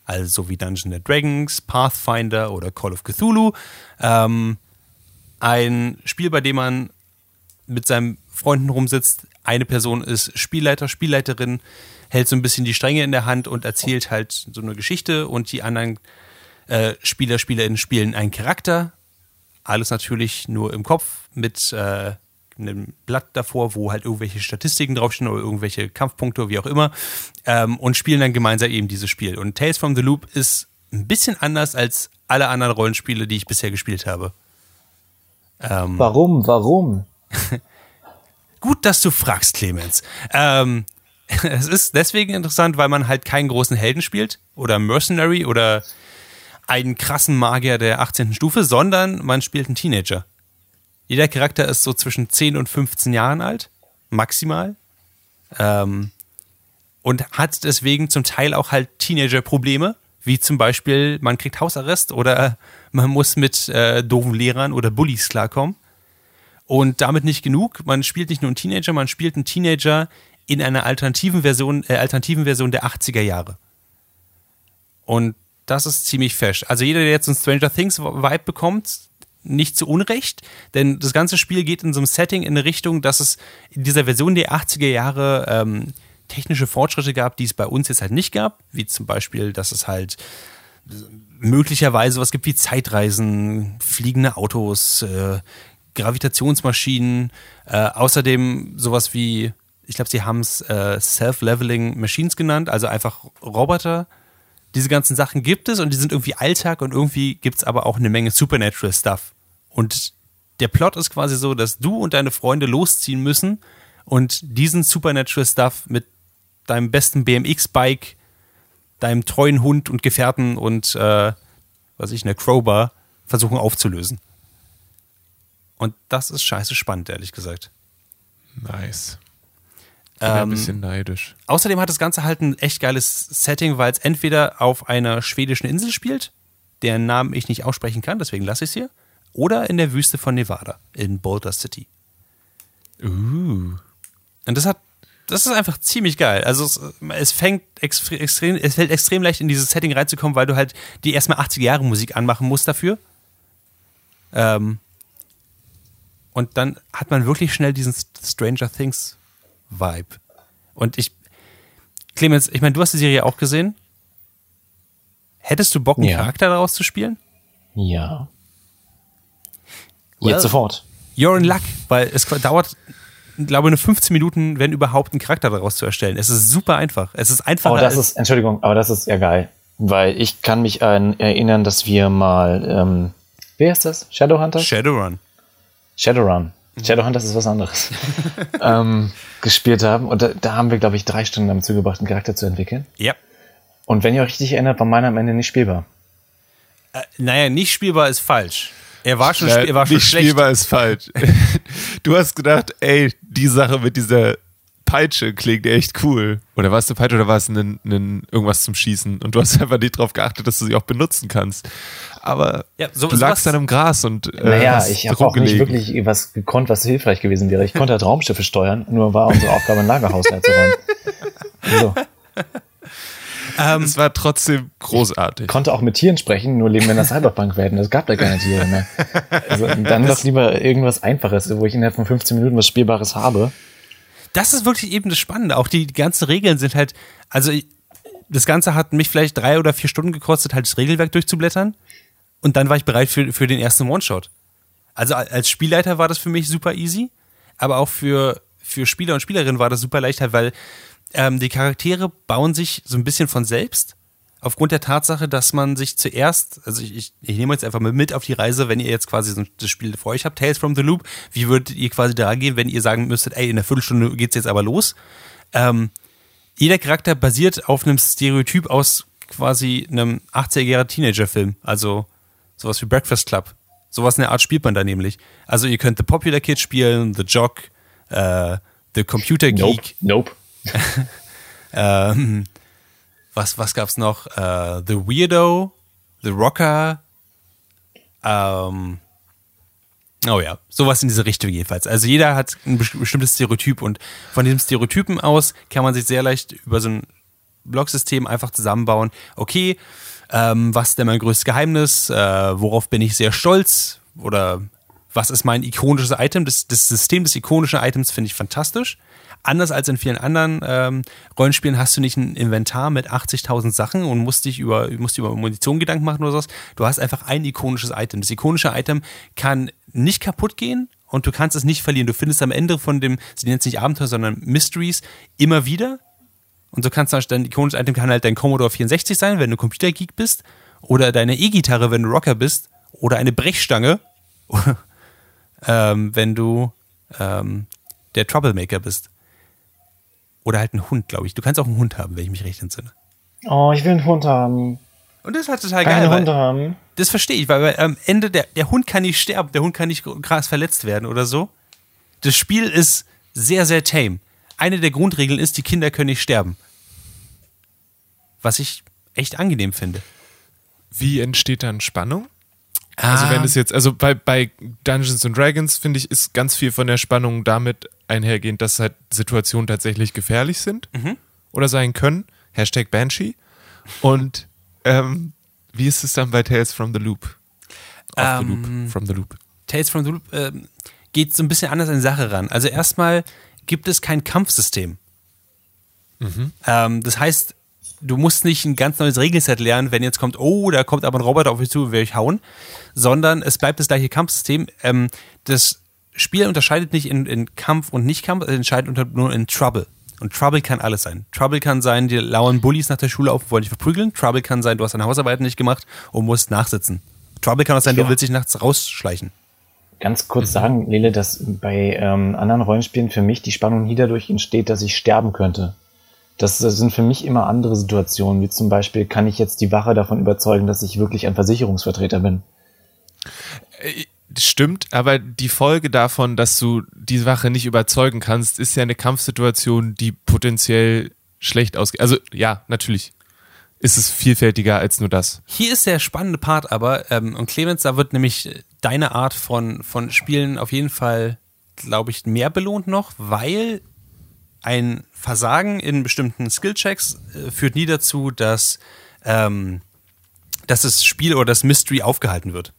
also so wie Dungeons and Dragons, Pathfinder oder Call of Cthulhu. Ähm, ein Spiel, bei dem man mit seinen Freunden rumsitzt. Eine Person ist Spielleiter, Spielleiterin, hält so ein bisschen die Stränge in der Hand und erzählt halt so eine Geschichte und die anderen äh, Spieler, Spielerinnen spielen einen Charakter. Alles natürlich nur im Kopf mit äh, einem Blatt davor, wo halt irgendwelche Statistiken draufstehen oder irgendwelche Kampfpunkte, wie auch immer, ähm, und spielen dann gemeinsam eben dieses Spiel. Und Tales from the Loop ist ein bisschen anders als alle anderen Rollenspiele, die ich bisher gespielt habe. Ähm, warum? Warum? [LAUGHS] Gut, dass du fragst, Clemens. Ähm, [LAUGHS] es ist deswegen interessant, weil man halt keinen großen Helden spielt oder Mercenary oder einen krassen Magier der 18. Stufe, sondern man spielt einen Teenager. Jeder Charakter ist so zwischen 10 und 15 Jahren alt, maximal. Ähm, und hat deswegen zum Teil auch halt Teenager-Probleme, wie zum Beispiel, man kriegt Hausarrest oder man muss mit äh, doofen Lehrern oder Bullies klarkommen. Und damit nicht genug. Man spielt nicht nur einen Teenager, man spielt einen Teenager in einer alternativen Version, äh, alternativen Version der 80er Jahre. Und das ist ziemlich fesch. Also jeder, der jetzt einen Stranger Things Vibe bekommt, nicht zu Unrecht, denn das ganze Spiel geht in so einem Setting in eine Richtung, dass es in dieser Version der 80er Jahre ähm, technische Fortschritte gab, die es bei uns jetzt halt nicht gab, wie zum Beispiel, dass es halt möglicherweise was gibt wie Zeitreisen, fliegende Autos, äh, Gravitationsmaschinen, äh, außerdem sowas wie, ich glaube, sie haben es äh, Self-Leveling Machines genannt, also einfach Roboter. Diese ganzen Sachen gibt es und die sind irgendwie Alltag und irgendwie gibt es aber auch eine Menge Supernatural Stuff. Und der Plot ist quasi so, dass du und deine Freunde losziehen müssen und diesen Supernatural Stuff mit deinem besten BMX-Bike, deinem treuen Hund und Gefährten und äh, was ich, eine Crowbar versuchen aufzulösen. Und das ist scheiße spannend, ehrlich gesagt. Nice. Bin ein Ähm, bisschen neidisch. Außerdem hat das Ganze halt ein echt geiles Setting, weil es entweder auf einer schwedischen Insel spielt, deren Namen ich nicht aussprechen kann, deswegen lasse ich es hier, oder in der Wüste von Nevada, in Boulder City. Uh. Und das hat, das ist einfach ziemlich geil. Also es, es fängt extre- extrem, es fällt extrem leicht in dieses Setting reinzukommen, weil du halt die erstmal 80er Jahre Musik anmachen musst dafür. Ähm, und dann hat man wirklich schnell diesen Stranger Things Vibe. Und ich, Clemens, ich meine, du hast die Serie auch gesehen. Hättest du Bock, einen Ja. Charakter daraus zu spielen? Ja. Well. Jetzt sofort. You're in luck, weil es dauert, glaube ich, nur 15 Minuten, wenn überhaupt einen Charakter daraus zu erstellen. Es ist super einfach. Es ist einfacher Oh, das ist, Entschuldigung, aber das ist ja geil. Weil ich kann mich an erinnern, dass wir mal, ähm, wer ist das? Shadowhunter? Shadowrun. Shadowrun. Shadowhunters ist was anderes. [LAUGHS] ähm, gespielt haben. Und da, da haben wir, glaube ich, drei Stunden damit zugebracht, einen Charakter zu entwickeln. Ja. Und wenn ihr euch richtig erinnert, war meiner am Ende nicht spielbar. Äh, naja, nicht spielbar ist falsch. Er war schon, Ja, spiel- er war schon nicht schlecht. spielbar ist falsch. [LAUGHS] du hast gedacht, ey, die Sache mit dieser Peitsche klingt echt cool. Oder war es eine Peitsche oder war es ein, ein, irgendwas zum Schießen? Und du hast [LAUGHS] einfach nicht darauf geachtet, dass du sie auch benutzen kannst. Aber Ja, so- du lagst dann im Gras und äh, Naja, ich habe auch nicht wirklich was gekonnt, was hilfreich gewesen wäre. Ich konnte halt Raumschiffe steuern, nur war unsere Aufgabe, ein Lagerhaus einzuräumen. So. [LAUGHS] Es war trotzdem großartig. Konnte auch mit Tieren sprechen, nur leben wir in der Cyberpunk-Welt. Es gab da keine Tiere mehr. Also, dann [LAUGHS] doch lieber irgendwas Einfaches, wo ich innerhalb von 15 Minuten was Spielbares habe. Das ist wirklich eben das Spannende. Auch die, die ganzen Regeln sind halt, also das Ganze hat mich vielleicht drei oder vier Stunden gekostet, halt das Regelwerk durchzublättern. Und dann war ich bereit für, für den ersten One-Shot. Also als Spielleiter war das für mich super easy, aber auch für, für Spieler und Spielerinnen war das super leicht, halt, weil ähm, die Charaktere bauen sich so ein bisschen von selbst. Aufgrund der Tatsache, dass man sich zuerst, also ich, ich, ich nehme jetzt einfach mal mit auf die Reise, wenn ihr jetzt quasi so das Spiel vor euch habt, Tales from the Loop, wie würdet ihr quasi da gehen, wenn ihr sagen müsstet, ey, in einer Viertelstunde geht's jetzt aber los? Ähm, jeder Charakter basiert auf einem Stereotyp aus quasi einem 80er-Jahre Teenager-Film. Also sowas wie Breakfast Club. Sowas in der Art spielt man da nämlich. Also ihr könnt The Popular Kid spielen, The Jock, äh, The Computer Geek. Nope. [LAUGHS] Ähm, was, was gab's noch? Äh, The Weirdo, The Rocker. Ähm, oh ja, sowas in diese Richtung jedenfalls. Also jeder hat ein best- bestimmtes Stereotyp und von diesem Stereotypen aus kann man sich sehr leicht über so ein Blocksystem einfach zusammenbauen. Okay, ähm, was ist denn mein größtes Geheimnis? Äh, worauf bin ich sehr stolz? Oder was ist mein ikonisches Item? Das, das System des ikonischen Items finde ich fantastisch. Anders als in vielen anderen ähm, Rollenspielen hast du nicht ein Inventar mit 80.000 Sachen und musst dich über, musst über Munition Gedanken machen oder sowas. Du hast einfach ein ikonisches Item. Das ikonische Item kann nicht kaputt gehen und du kannst es nicht verlieren. Du findest am Ende von dem, sie nennen es nicht Abenteuer, sondern Mysteries, immer wieder. Und so kannst du dein ikonisches Item kann halt dein Commodore 64 sein, wenn du Computergeek bist, oder deine E-Gitarre, wenn du Rocker bist, oder eine Brechstange, [LAUGHS] ähm, wenn du ähm, der Troublemaker bist. Oder halt ein Hund, glaube ich. Du kannst auch einen Hund haben, wenn ich mich recht entsinne. Oh, ich will einen Hund haben. Und das ist halt total Keine geil, Hunde haben. das verstehe ich, weil, weil am Ende der, der Hund kann nicht sterben, der Hund kann nicht krass verletzt werden oder so. Das Spiel ist sehr, sehr tame. Eine der Grundregeln ist, die Kinder können nicht sterben. Was ich echt angenehm finde. Wie entsteht dann Spannung? Also wenn es jetzt, also bei, bei Dungeons and Dragons, finde ich, ist ganz viel von der Spannung damit einhergehend, dass halt Situationen tatsächlich gefährlich sind oder sein können. Hashtag Banshee. Und ähm, wie ist es dann bei Tales from the Loop? The Ähm, Loop. From the Loop. Tales from the Loop ähm, geht so ein bisschen anders an die Sache ran. Also erstmal gibt es kein Kampfsystem. Ähm, das heißt, du musst nicht ein ganz neues Regelset lernen, wenn jetzt kommt, oh, da kommt aber ein Roboter auf mich zu, will ich hauen, sondern es bleibt das gleiche Kampfsystem. Ähm, das Spiel unterscheidet nicht in, in Kampf und Nicht-Kampf, es entscheidet nur in Trouble. Und Trouble kann alles sein. Trouble kann sein, die lauern Bullies nach der Schule auf und wollen dich verprügeln. Trouble kann sein, du hast deine Hausarbeit nicht gemacht und musst nachsitzen. Trouble kann auch sein, Ja. du willst dich nachts rausschleichen. Ganz kurz sagen, Lele, dass bei ähm, anderen Rollenspielen für mich die Spannung nie dadurch entsteht, dass ich sterben könnte. Das, sind für mich immer andere Situationen, wie zum Beispiel, kann ich jetzt die Wache davon überzeugen, dass ich wirklich ein Versicherungsvertreter bin? Stimmt, aber die Folge davon, dass du die Wache nicht überzeugen kannst, ist ja eine Kampfsituation, die potenziell schlecht ausgeht. Also ja, natürlich ist es vielfältiger als nur das. Hier ist der spannende Part aber, ähm, und Clemens, da wird nämlich deine Art von, von Spielen auf jeden Fall, glaube ich, mehr belohnt noch, weil ein Versagen in bestimmten Skillchecks äh, führt nie dazu, dass, ähm, dass das Spiel oder das Mystery aufgehalten wird.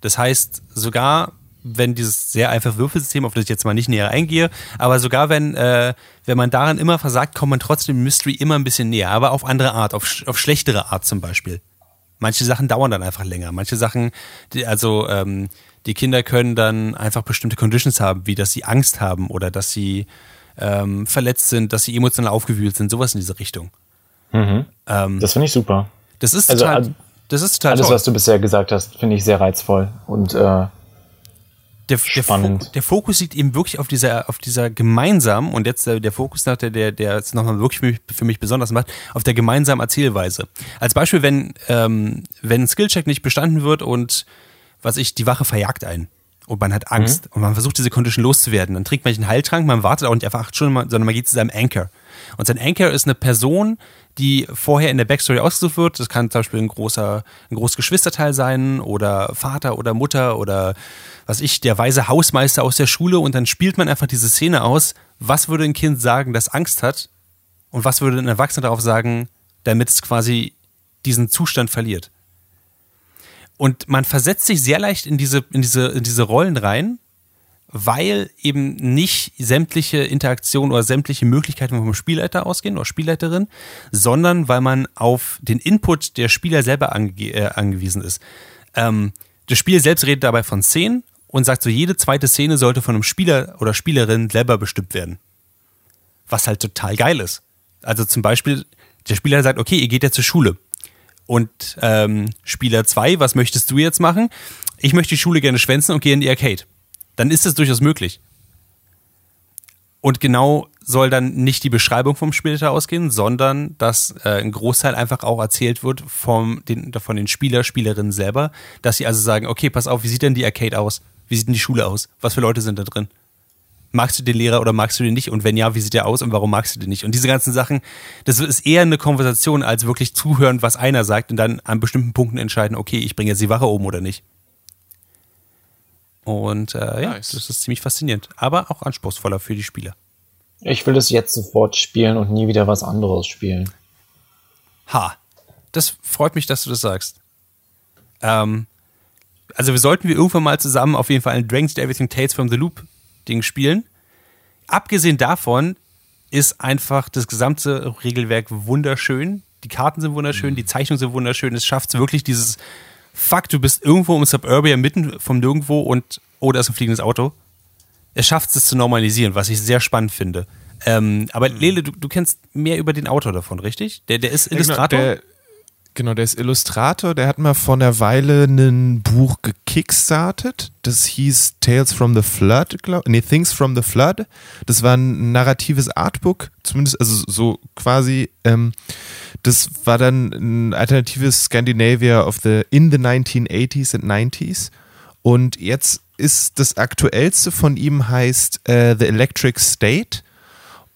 Das heißt, sogar wenn dieses sehr einfache Würfelsystem, auf das ich jetzt mal nicht näher eingehe, aber sogar wenn, äh, wenn man daran immer versagt, kommt man trotzdem dem Mystery immer ein bisschen näher, aber auf andere Art, auf, auf schlechtere Art zum Beispiel. Manche Sachen dauern dann einfach länger. Manche Sachen, die, also ähm, die Kinder können dann einfach bestimmte Conditions haben, wie dass sie Angst haben oder dass sie ähm, verletzt sind, dass sie emotional aufgewühlt sind, sowas in diese Richtung. Ähm, Das finde ich super. das ist Also, total, das ist total Alles, toll. was du bisher gesagt hast, finde ich sehr reizvoll. Und äh, der, der, Spannend. Fo- der Fokus liegt eben wirklich auf dieser, auf dieser gemeinsamen, und jetzt der, der Fokus nach der, der, der es nochmal wirklich für mich, für mich besonders macht, auf der gemeinsamen Erzählweise. Als Beispiel, wenn, ähm, wenn ein Skillcheck nicht bestanden wird und was ich, die Wache verjagt einen. Und man hat Angst und man versucht diese Condition loszuwerden. Dann trinkt man nicht einen Heiltrank, man wartet auch nicht einfach acht Stunden, sondern man geht zu seinem Anchor. Und sein Anchor ist eine Person, die vorher in der Backstory ausgesucht wird. Das kann zum Beispiel ein großer, ein großes Geschwisterteil sein oder Vater oder Mutter oder was ich, der weise Hausmeister aus der Schule. Und dann spielt man einfach diese Szene aus. Was würde ein Kind sagen, das Angst hat? Und was würde ein Erwachsener darauf sagen, damit es quasi diesen Zustand verliert? Und man versetzt sich sehr leicht in diese, in diese, in diese Rollen rein, weil eben nicht sämtliche Interaktionen oder sämtliche Möglichkeiten vom Spielleiter ausgehen oder Spielleiterin, sondern weil man auf den Input der Spieler selber ange äh, angewiesen ist. Ähm, das Spiel selbst redet dabei von Szenen und sagt so, jede zweite Szene sollte von einem Spieler oder Spielerin selber bestimmt werden. Was halt total geil ist. Also zum Beispiel, der Spieler sagt, okay, ihr geht ja zur Schule. Und ähm, Spieler 2, was möchtest du jetzt machen? Ich möchte die Schule gerne schwänzen und gehe in die Arcade. Dann ist das durchaus möglich. Und genau soll dann nicht die Beschreibung vom Spielleiter ausgehen, sondern dass äh, ein Großteil einfach auch erzählt wird vom, den, von den Spieler, Spielerinnen selber, dass sie also sagen, okay, pass auf, wie sieht denn die Arcade aus? Wie sieht denn die Schule aus? Was für Leute sind da drin? Magst du den Lehrer oder magst du den nicht? Und wenn ja, wie sieht der aus und warum magst du den nicht? Und diese ganzen Sachen, das ist eher eine Konversation, als wirklich zuhören, was einer sagt und dann an bestimmten Punkten entscheiden, okay, ich bringe jetzt die Wache oben oder nicht. Und äh, ja, Nice. das ist ziemlich faszinierend, aber auch anspruchsvoller für die Spieler. ich will das jetzt sofort spielen und nie wieder was anderes spielen. Ha, das freut mich, dass du das sagst. Ähm, also wir sollten wir irgendwann mal zusammen auf jeden Fall ein Dragon's Everything Tales from the Loop Ding spielen. Abgesehen davon ist einfach das gesamte Regelwerk wunderschön. Die Karten sind wunderschön, die Zeichnungen sind wunderschön. Es schafft wirklich dieses Fuck, du bist irgendwo im Suburbia mitten vom Nirgendwo und oh, da ist ein fliegendes Auto. Es schafft es zu normalisieren, was ich sehr spannend finde. Ähm, aber Lele, du, du kennst mehr über den Autor davon, richtig? Der, der ist Illustrator? Genau der, genau, der ist Illustrator. Der hat mal vor einer Weile ein Buch gekickstartet. Das hieß Tales from the Flood, glaub, nee, Things from the Flood. Das war ein narratives Artbook, zumindest, also so quasi. Ähm, das war dann ein alternatives Scandinavia of the in the 1980s and 90s. Und jetzt ist das aktuellste von ihm heißt äh, The Electric State.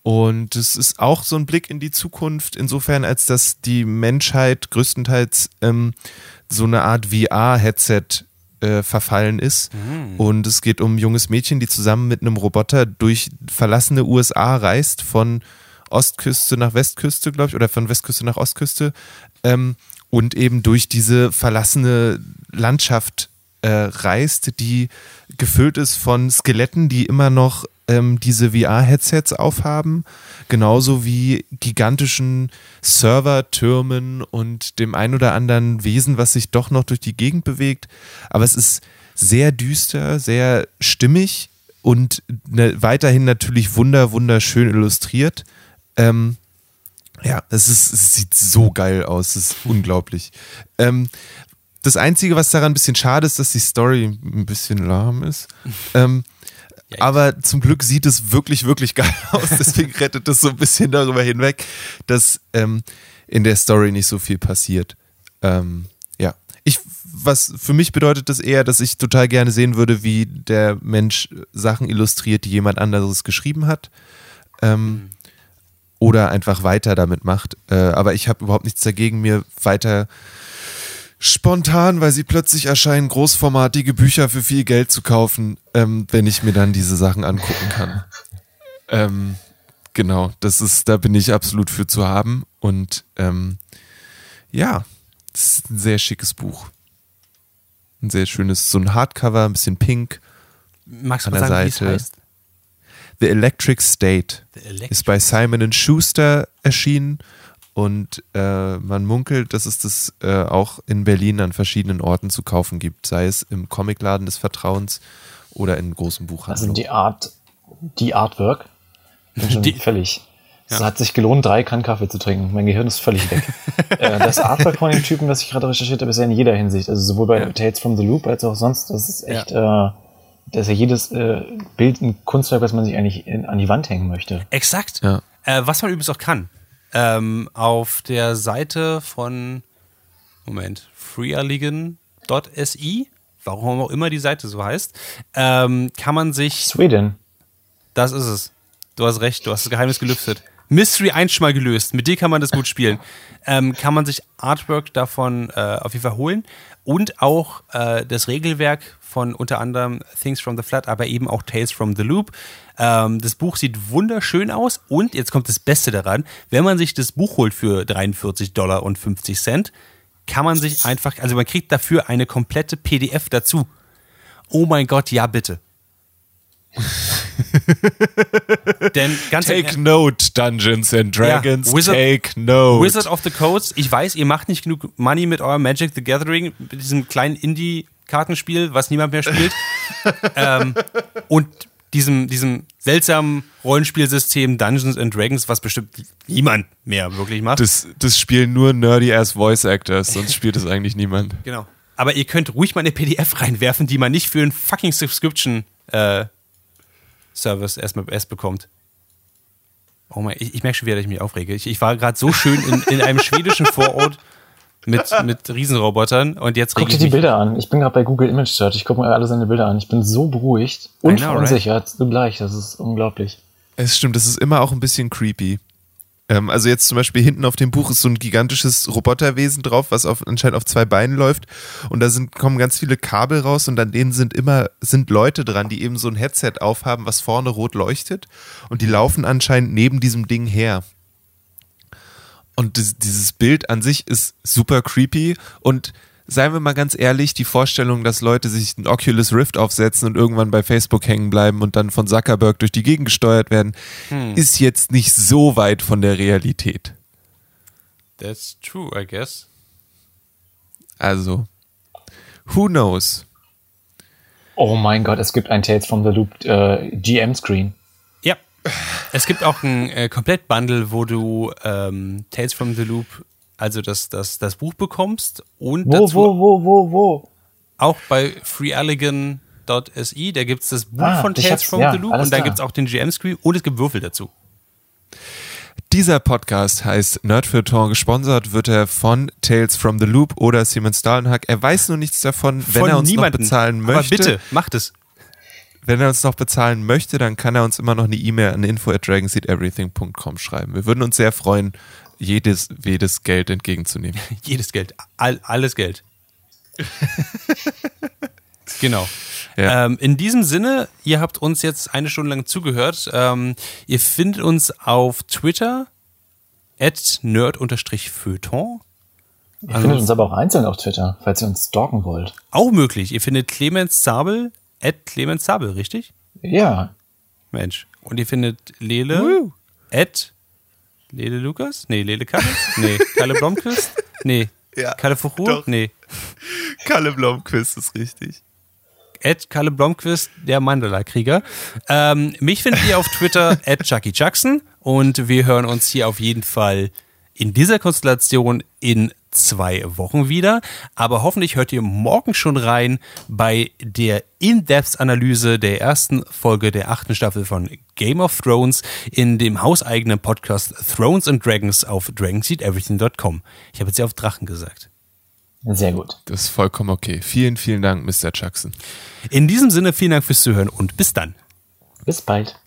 Und es ist auch so ein Blick in die Zukunft, insofern, als dass die Menschheit größtenteils ähm, so eine Art VR-Headset äh, verfallen ist. Und es geht um ein junges Mädchen, die zusammen mit einem Roboter durch verlassene USA reist, von Ostküste nach Westküste, glaube ich, oder von Westküste nach Ostküste. Ähm, und eben durch diese verlassene Landschaft äh, reist, die gefüllt ist von Skeletten, die immer noch ähm, diese VR-Headsets aufhaben, genauso wie gigantischen Servertürmen und dem ein oder anderen Wesen, was sich doch noch durch die Gegend bewegt. Aber es ist sehr düster, sehr stimmig und ne, weiterhin natürlich wunder, wunderschön illustriert. Ähm, ja, es, ist, es sieht so geil aus, es ist unglaublich. Ähm, das Einzige, was daran ein bisschen schade ist, dass die Story ein bisschen lahm ist. Ähm, aber zum Glück sieht es wirklich, wirklich [LAUGHS] geil aus. Deswegen rettet es so ein bisschen darüber hinweg, dass ähm, in der Story nicht so viel passiert. Ähm, ja. Ich, was für mich bedeutet das eher, dass ich total gerne sehen würde, wie der Mensch Sachen illustriert, die jemand anderes geschrieben hat. Ähm, mhm. Oder einfach weiter damit macht. Äh, aber ich habe überhaupt nichts dagegen, mir weiter spontan, weil sie plötzlich erscheinen, großformatige Bücher für viel Geld zu kaufen, ähm, wenn ich mir dann diese Sachen angucken kann. Ähm, genau, das ist, da bin ich absolut für zu haben. Und ähm, ja, das ist ein sehr schickes Buch. Ein sehr schönes, so ein Hardcover, ein bisschen pink. Magst du an der sagen, Seite. Wie es heißt? The Electric State The Electric ist bei Simon Schuster erschienen und äh, man munkelt, dass es das äh, auch in Berlin an verschiedenen Orten zu kaufen gibt, sei es im Comicladen des Vertrauens oder in großen Buchhandlungen. Also die Art, die Artwork, [LAUGHS] die, völlig. Ja. Es hat sich gelohnt, drei Kannen Kaffee zu trinken. Mein Gehirn ist völlig weg. [LAUGHS] äh, das Artwork von dem Typen, das ich gerade recherchiert habe, ist ja in jeder Hinsicht. Also sowohl bei ja. Tales from the Loop als auch sonst. Das ist echt, ja. äh, das ist ja jedes äh, Bild ein Kunstwerk, was man sich eigentlich in, an die Wand hängen möchte. Exakt. Ja. Äh, was man übrigens auch kann ähm, auf der Seite von, Moment, freealigan.si, warum auch immer die Seite so heißt, ähm, kann man sich. Sweden. Das ist es. Du hast recht, du hast das Geheimnis gelüftet. Mystery 1 schon mal gelöst. Mit dir kann man das gut spielen. [LAUGHS] Ähm, kann man sich Artwork davon äh, auf jeden Fall holen und auch äh, das Regelwerk von unter anderem Things from the Flood, aber eben auch Tales from the Loop. Ähm, das Buch sieht wunderschön aus und jetzt kommt das Beste daran, wenn man sich das Buch holt für 43 Dollar und 50 Cent, kann man sich einfach, also man kriegt dafür eine komplette PDF dazu. Oh mein Gott, ja bitte. [LAUGHS] [LAUGHS] Denn ganz Take note, Dungeons and Dragons. Ja, Wizard, take note. Wizard of the Coast. Ich weiß, ihr macht nicht genug Money mit eurem Magic the Gathering, mit diesem kleinen Indie-Kartenspiel, was niemand mehr spielt. [LAUGHS] ähm, und diesem, diesem seltsamen Rollenspielsystem Dungeons and Dragons, was bestimmt niemand mehr wirklich macht. Das, das spielen nur nerdy ass Voice Actors, sonst spielt es eigentlich niemand. [LAUGHS] Genau. Aber ihr könnt ruhig mal eine PDF reinwerfen, die man nicht für einen fucking Subscription äh, Service erst, erst bekommt. Oh mein, ich, ich merke schon wieder, dass ich mich aufrege. Ich, ich war gerade so schön in, in einem schwedischen Vorort mit, mit Riesenrobotern und jetzt Guck dir die Bilder an. Ich bin gerade bei Google Image Search. Ich gucke mir alle seine Bilder an. Ich bin so beruhigt und know, verunsichert right? zugleich. Das ist unglaublich. Es stimmt, das ist immer auch ein bisschen creepy. Ähm, also jetzt zum Beispiel hinten auf dem Buch ist so ein gigantisches Roboterwesen drauf, was auf, anscheinend auf zwei Beinen läuft. Und da sind, kommen ganz viele Kabel raus und an denen sind immer sind Leute dran, die eben so ein Headset aufhaben, was vorne rot leuchtet. Und die laufen anscheinend neben diesem Ding her. Und dieses Bild an sich ist super creepy und seien wir mal ganz ehrlich, die Vorstellung, dass Leute sich ein Oculus Rift aufsetzen und irgendwann bei Facebook hängen bleiben und dann von Zuckerberg durch die Gegend gesteuert werden, hm. ist jetzt nicht so weit von der Realität. That's true, I guess. Also, who knows? Oh mein Gott, es gibt ein Tales from the Loop äh, GM-Screen. Ja. Es gibt auch ein äh, Komplettbundle, wo du ähm, Tales from the Loop also das, das, das Buch bekommst und wo, dazu wo, wo, wo, wo? auch bei freealligan.si, da gibt es das Buch ah, von Tales from ja, the Loop und dann gibt es auch den GM-Screen und es gibt Würfel dazu. Dieser Podcast heißt Nerdfeuilleton. Gesponsert wird er von Tales from the Loop oder Simon Stalenhack. Er weiß nur nichts davon, wenn er uns niemanden. noch bezahlen möchte. Aber bitte, macht es. Wenn er uns noch bezahlen möchte, dann kann er uns immer noch eine E-Mail an info at dragonseedeverything.com schreiben. Wir würden uns sehr freuen, jedes, jedes Geld entgegenzunehmen. [LAUGHS] jedes Geld, all, alles Geld. [LAUGHS] genau. Ja. Ähm, in diesem Sinne, ihr habt uns jetzt eine Stunde lang zugehört. Ähm, ihr findet uns auf Twitter at nerd-feuilleton. Ihr findet uns aber auch einzeln auf Twitter, falls ihr uns stalken wollt. Auch möglich. Ihr findet Clemens Zabel, at Clemens Zabel, richtig? Ja, Mensch. Und ihr findet Lele, at Lele Lukas? Nee, Lele Kalle? Nee, Kalle Blomquist? Nee. [LAUGHS] Ja, Kalle Fuchur? Nee. [LAUGHS] Kalle Blomquist ist richtig. at Kalle Blomqvist, der Mandala-Krieger. Ähm, mich findet ihr auf Twitter [LAUGHS] at Chucky Jackson und wir hören uns hier auf jeden Fall in dieser Konstellation in zwei Wochen wieder. Aber hoffentlich hört ihr morgen schon rein bei der In-Depth-Analyse der ersten Folge der achten Staffel von Game of Thrones in dem hauseigenen Podcast Thrones and Dragons auf dragonseateverything.com. Ich habe jetzt ja auf Drachen gesagt. sehr gut. Das ist vollkommen okay. Vielen, vielen Dank, Mr. Jackson. In diesem Sinne vielen Dank fürs Zuhören und bis dann. Bis bald.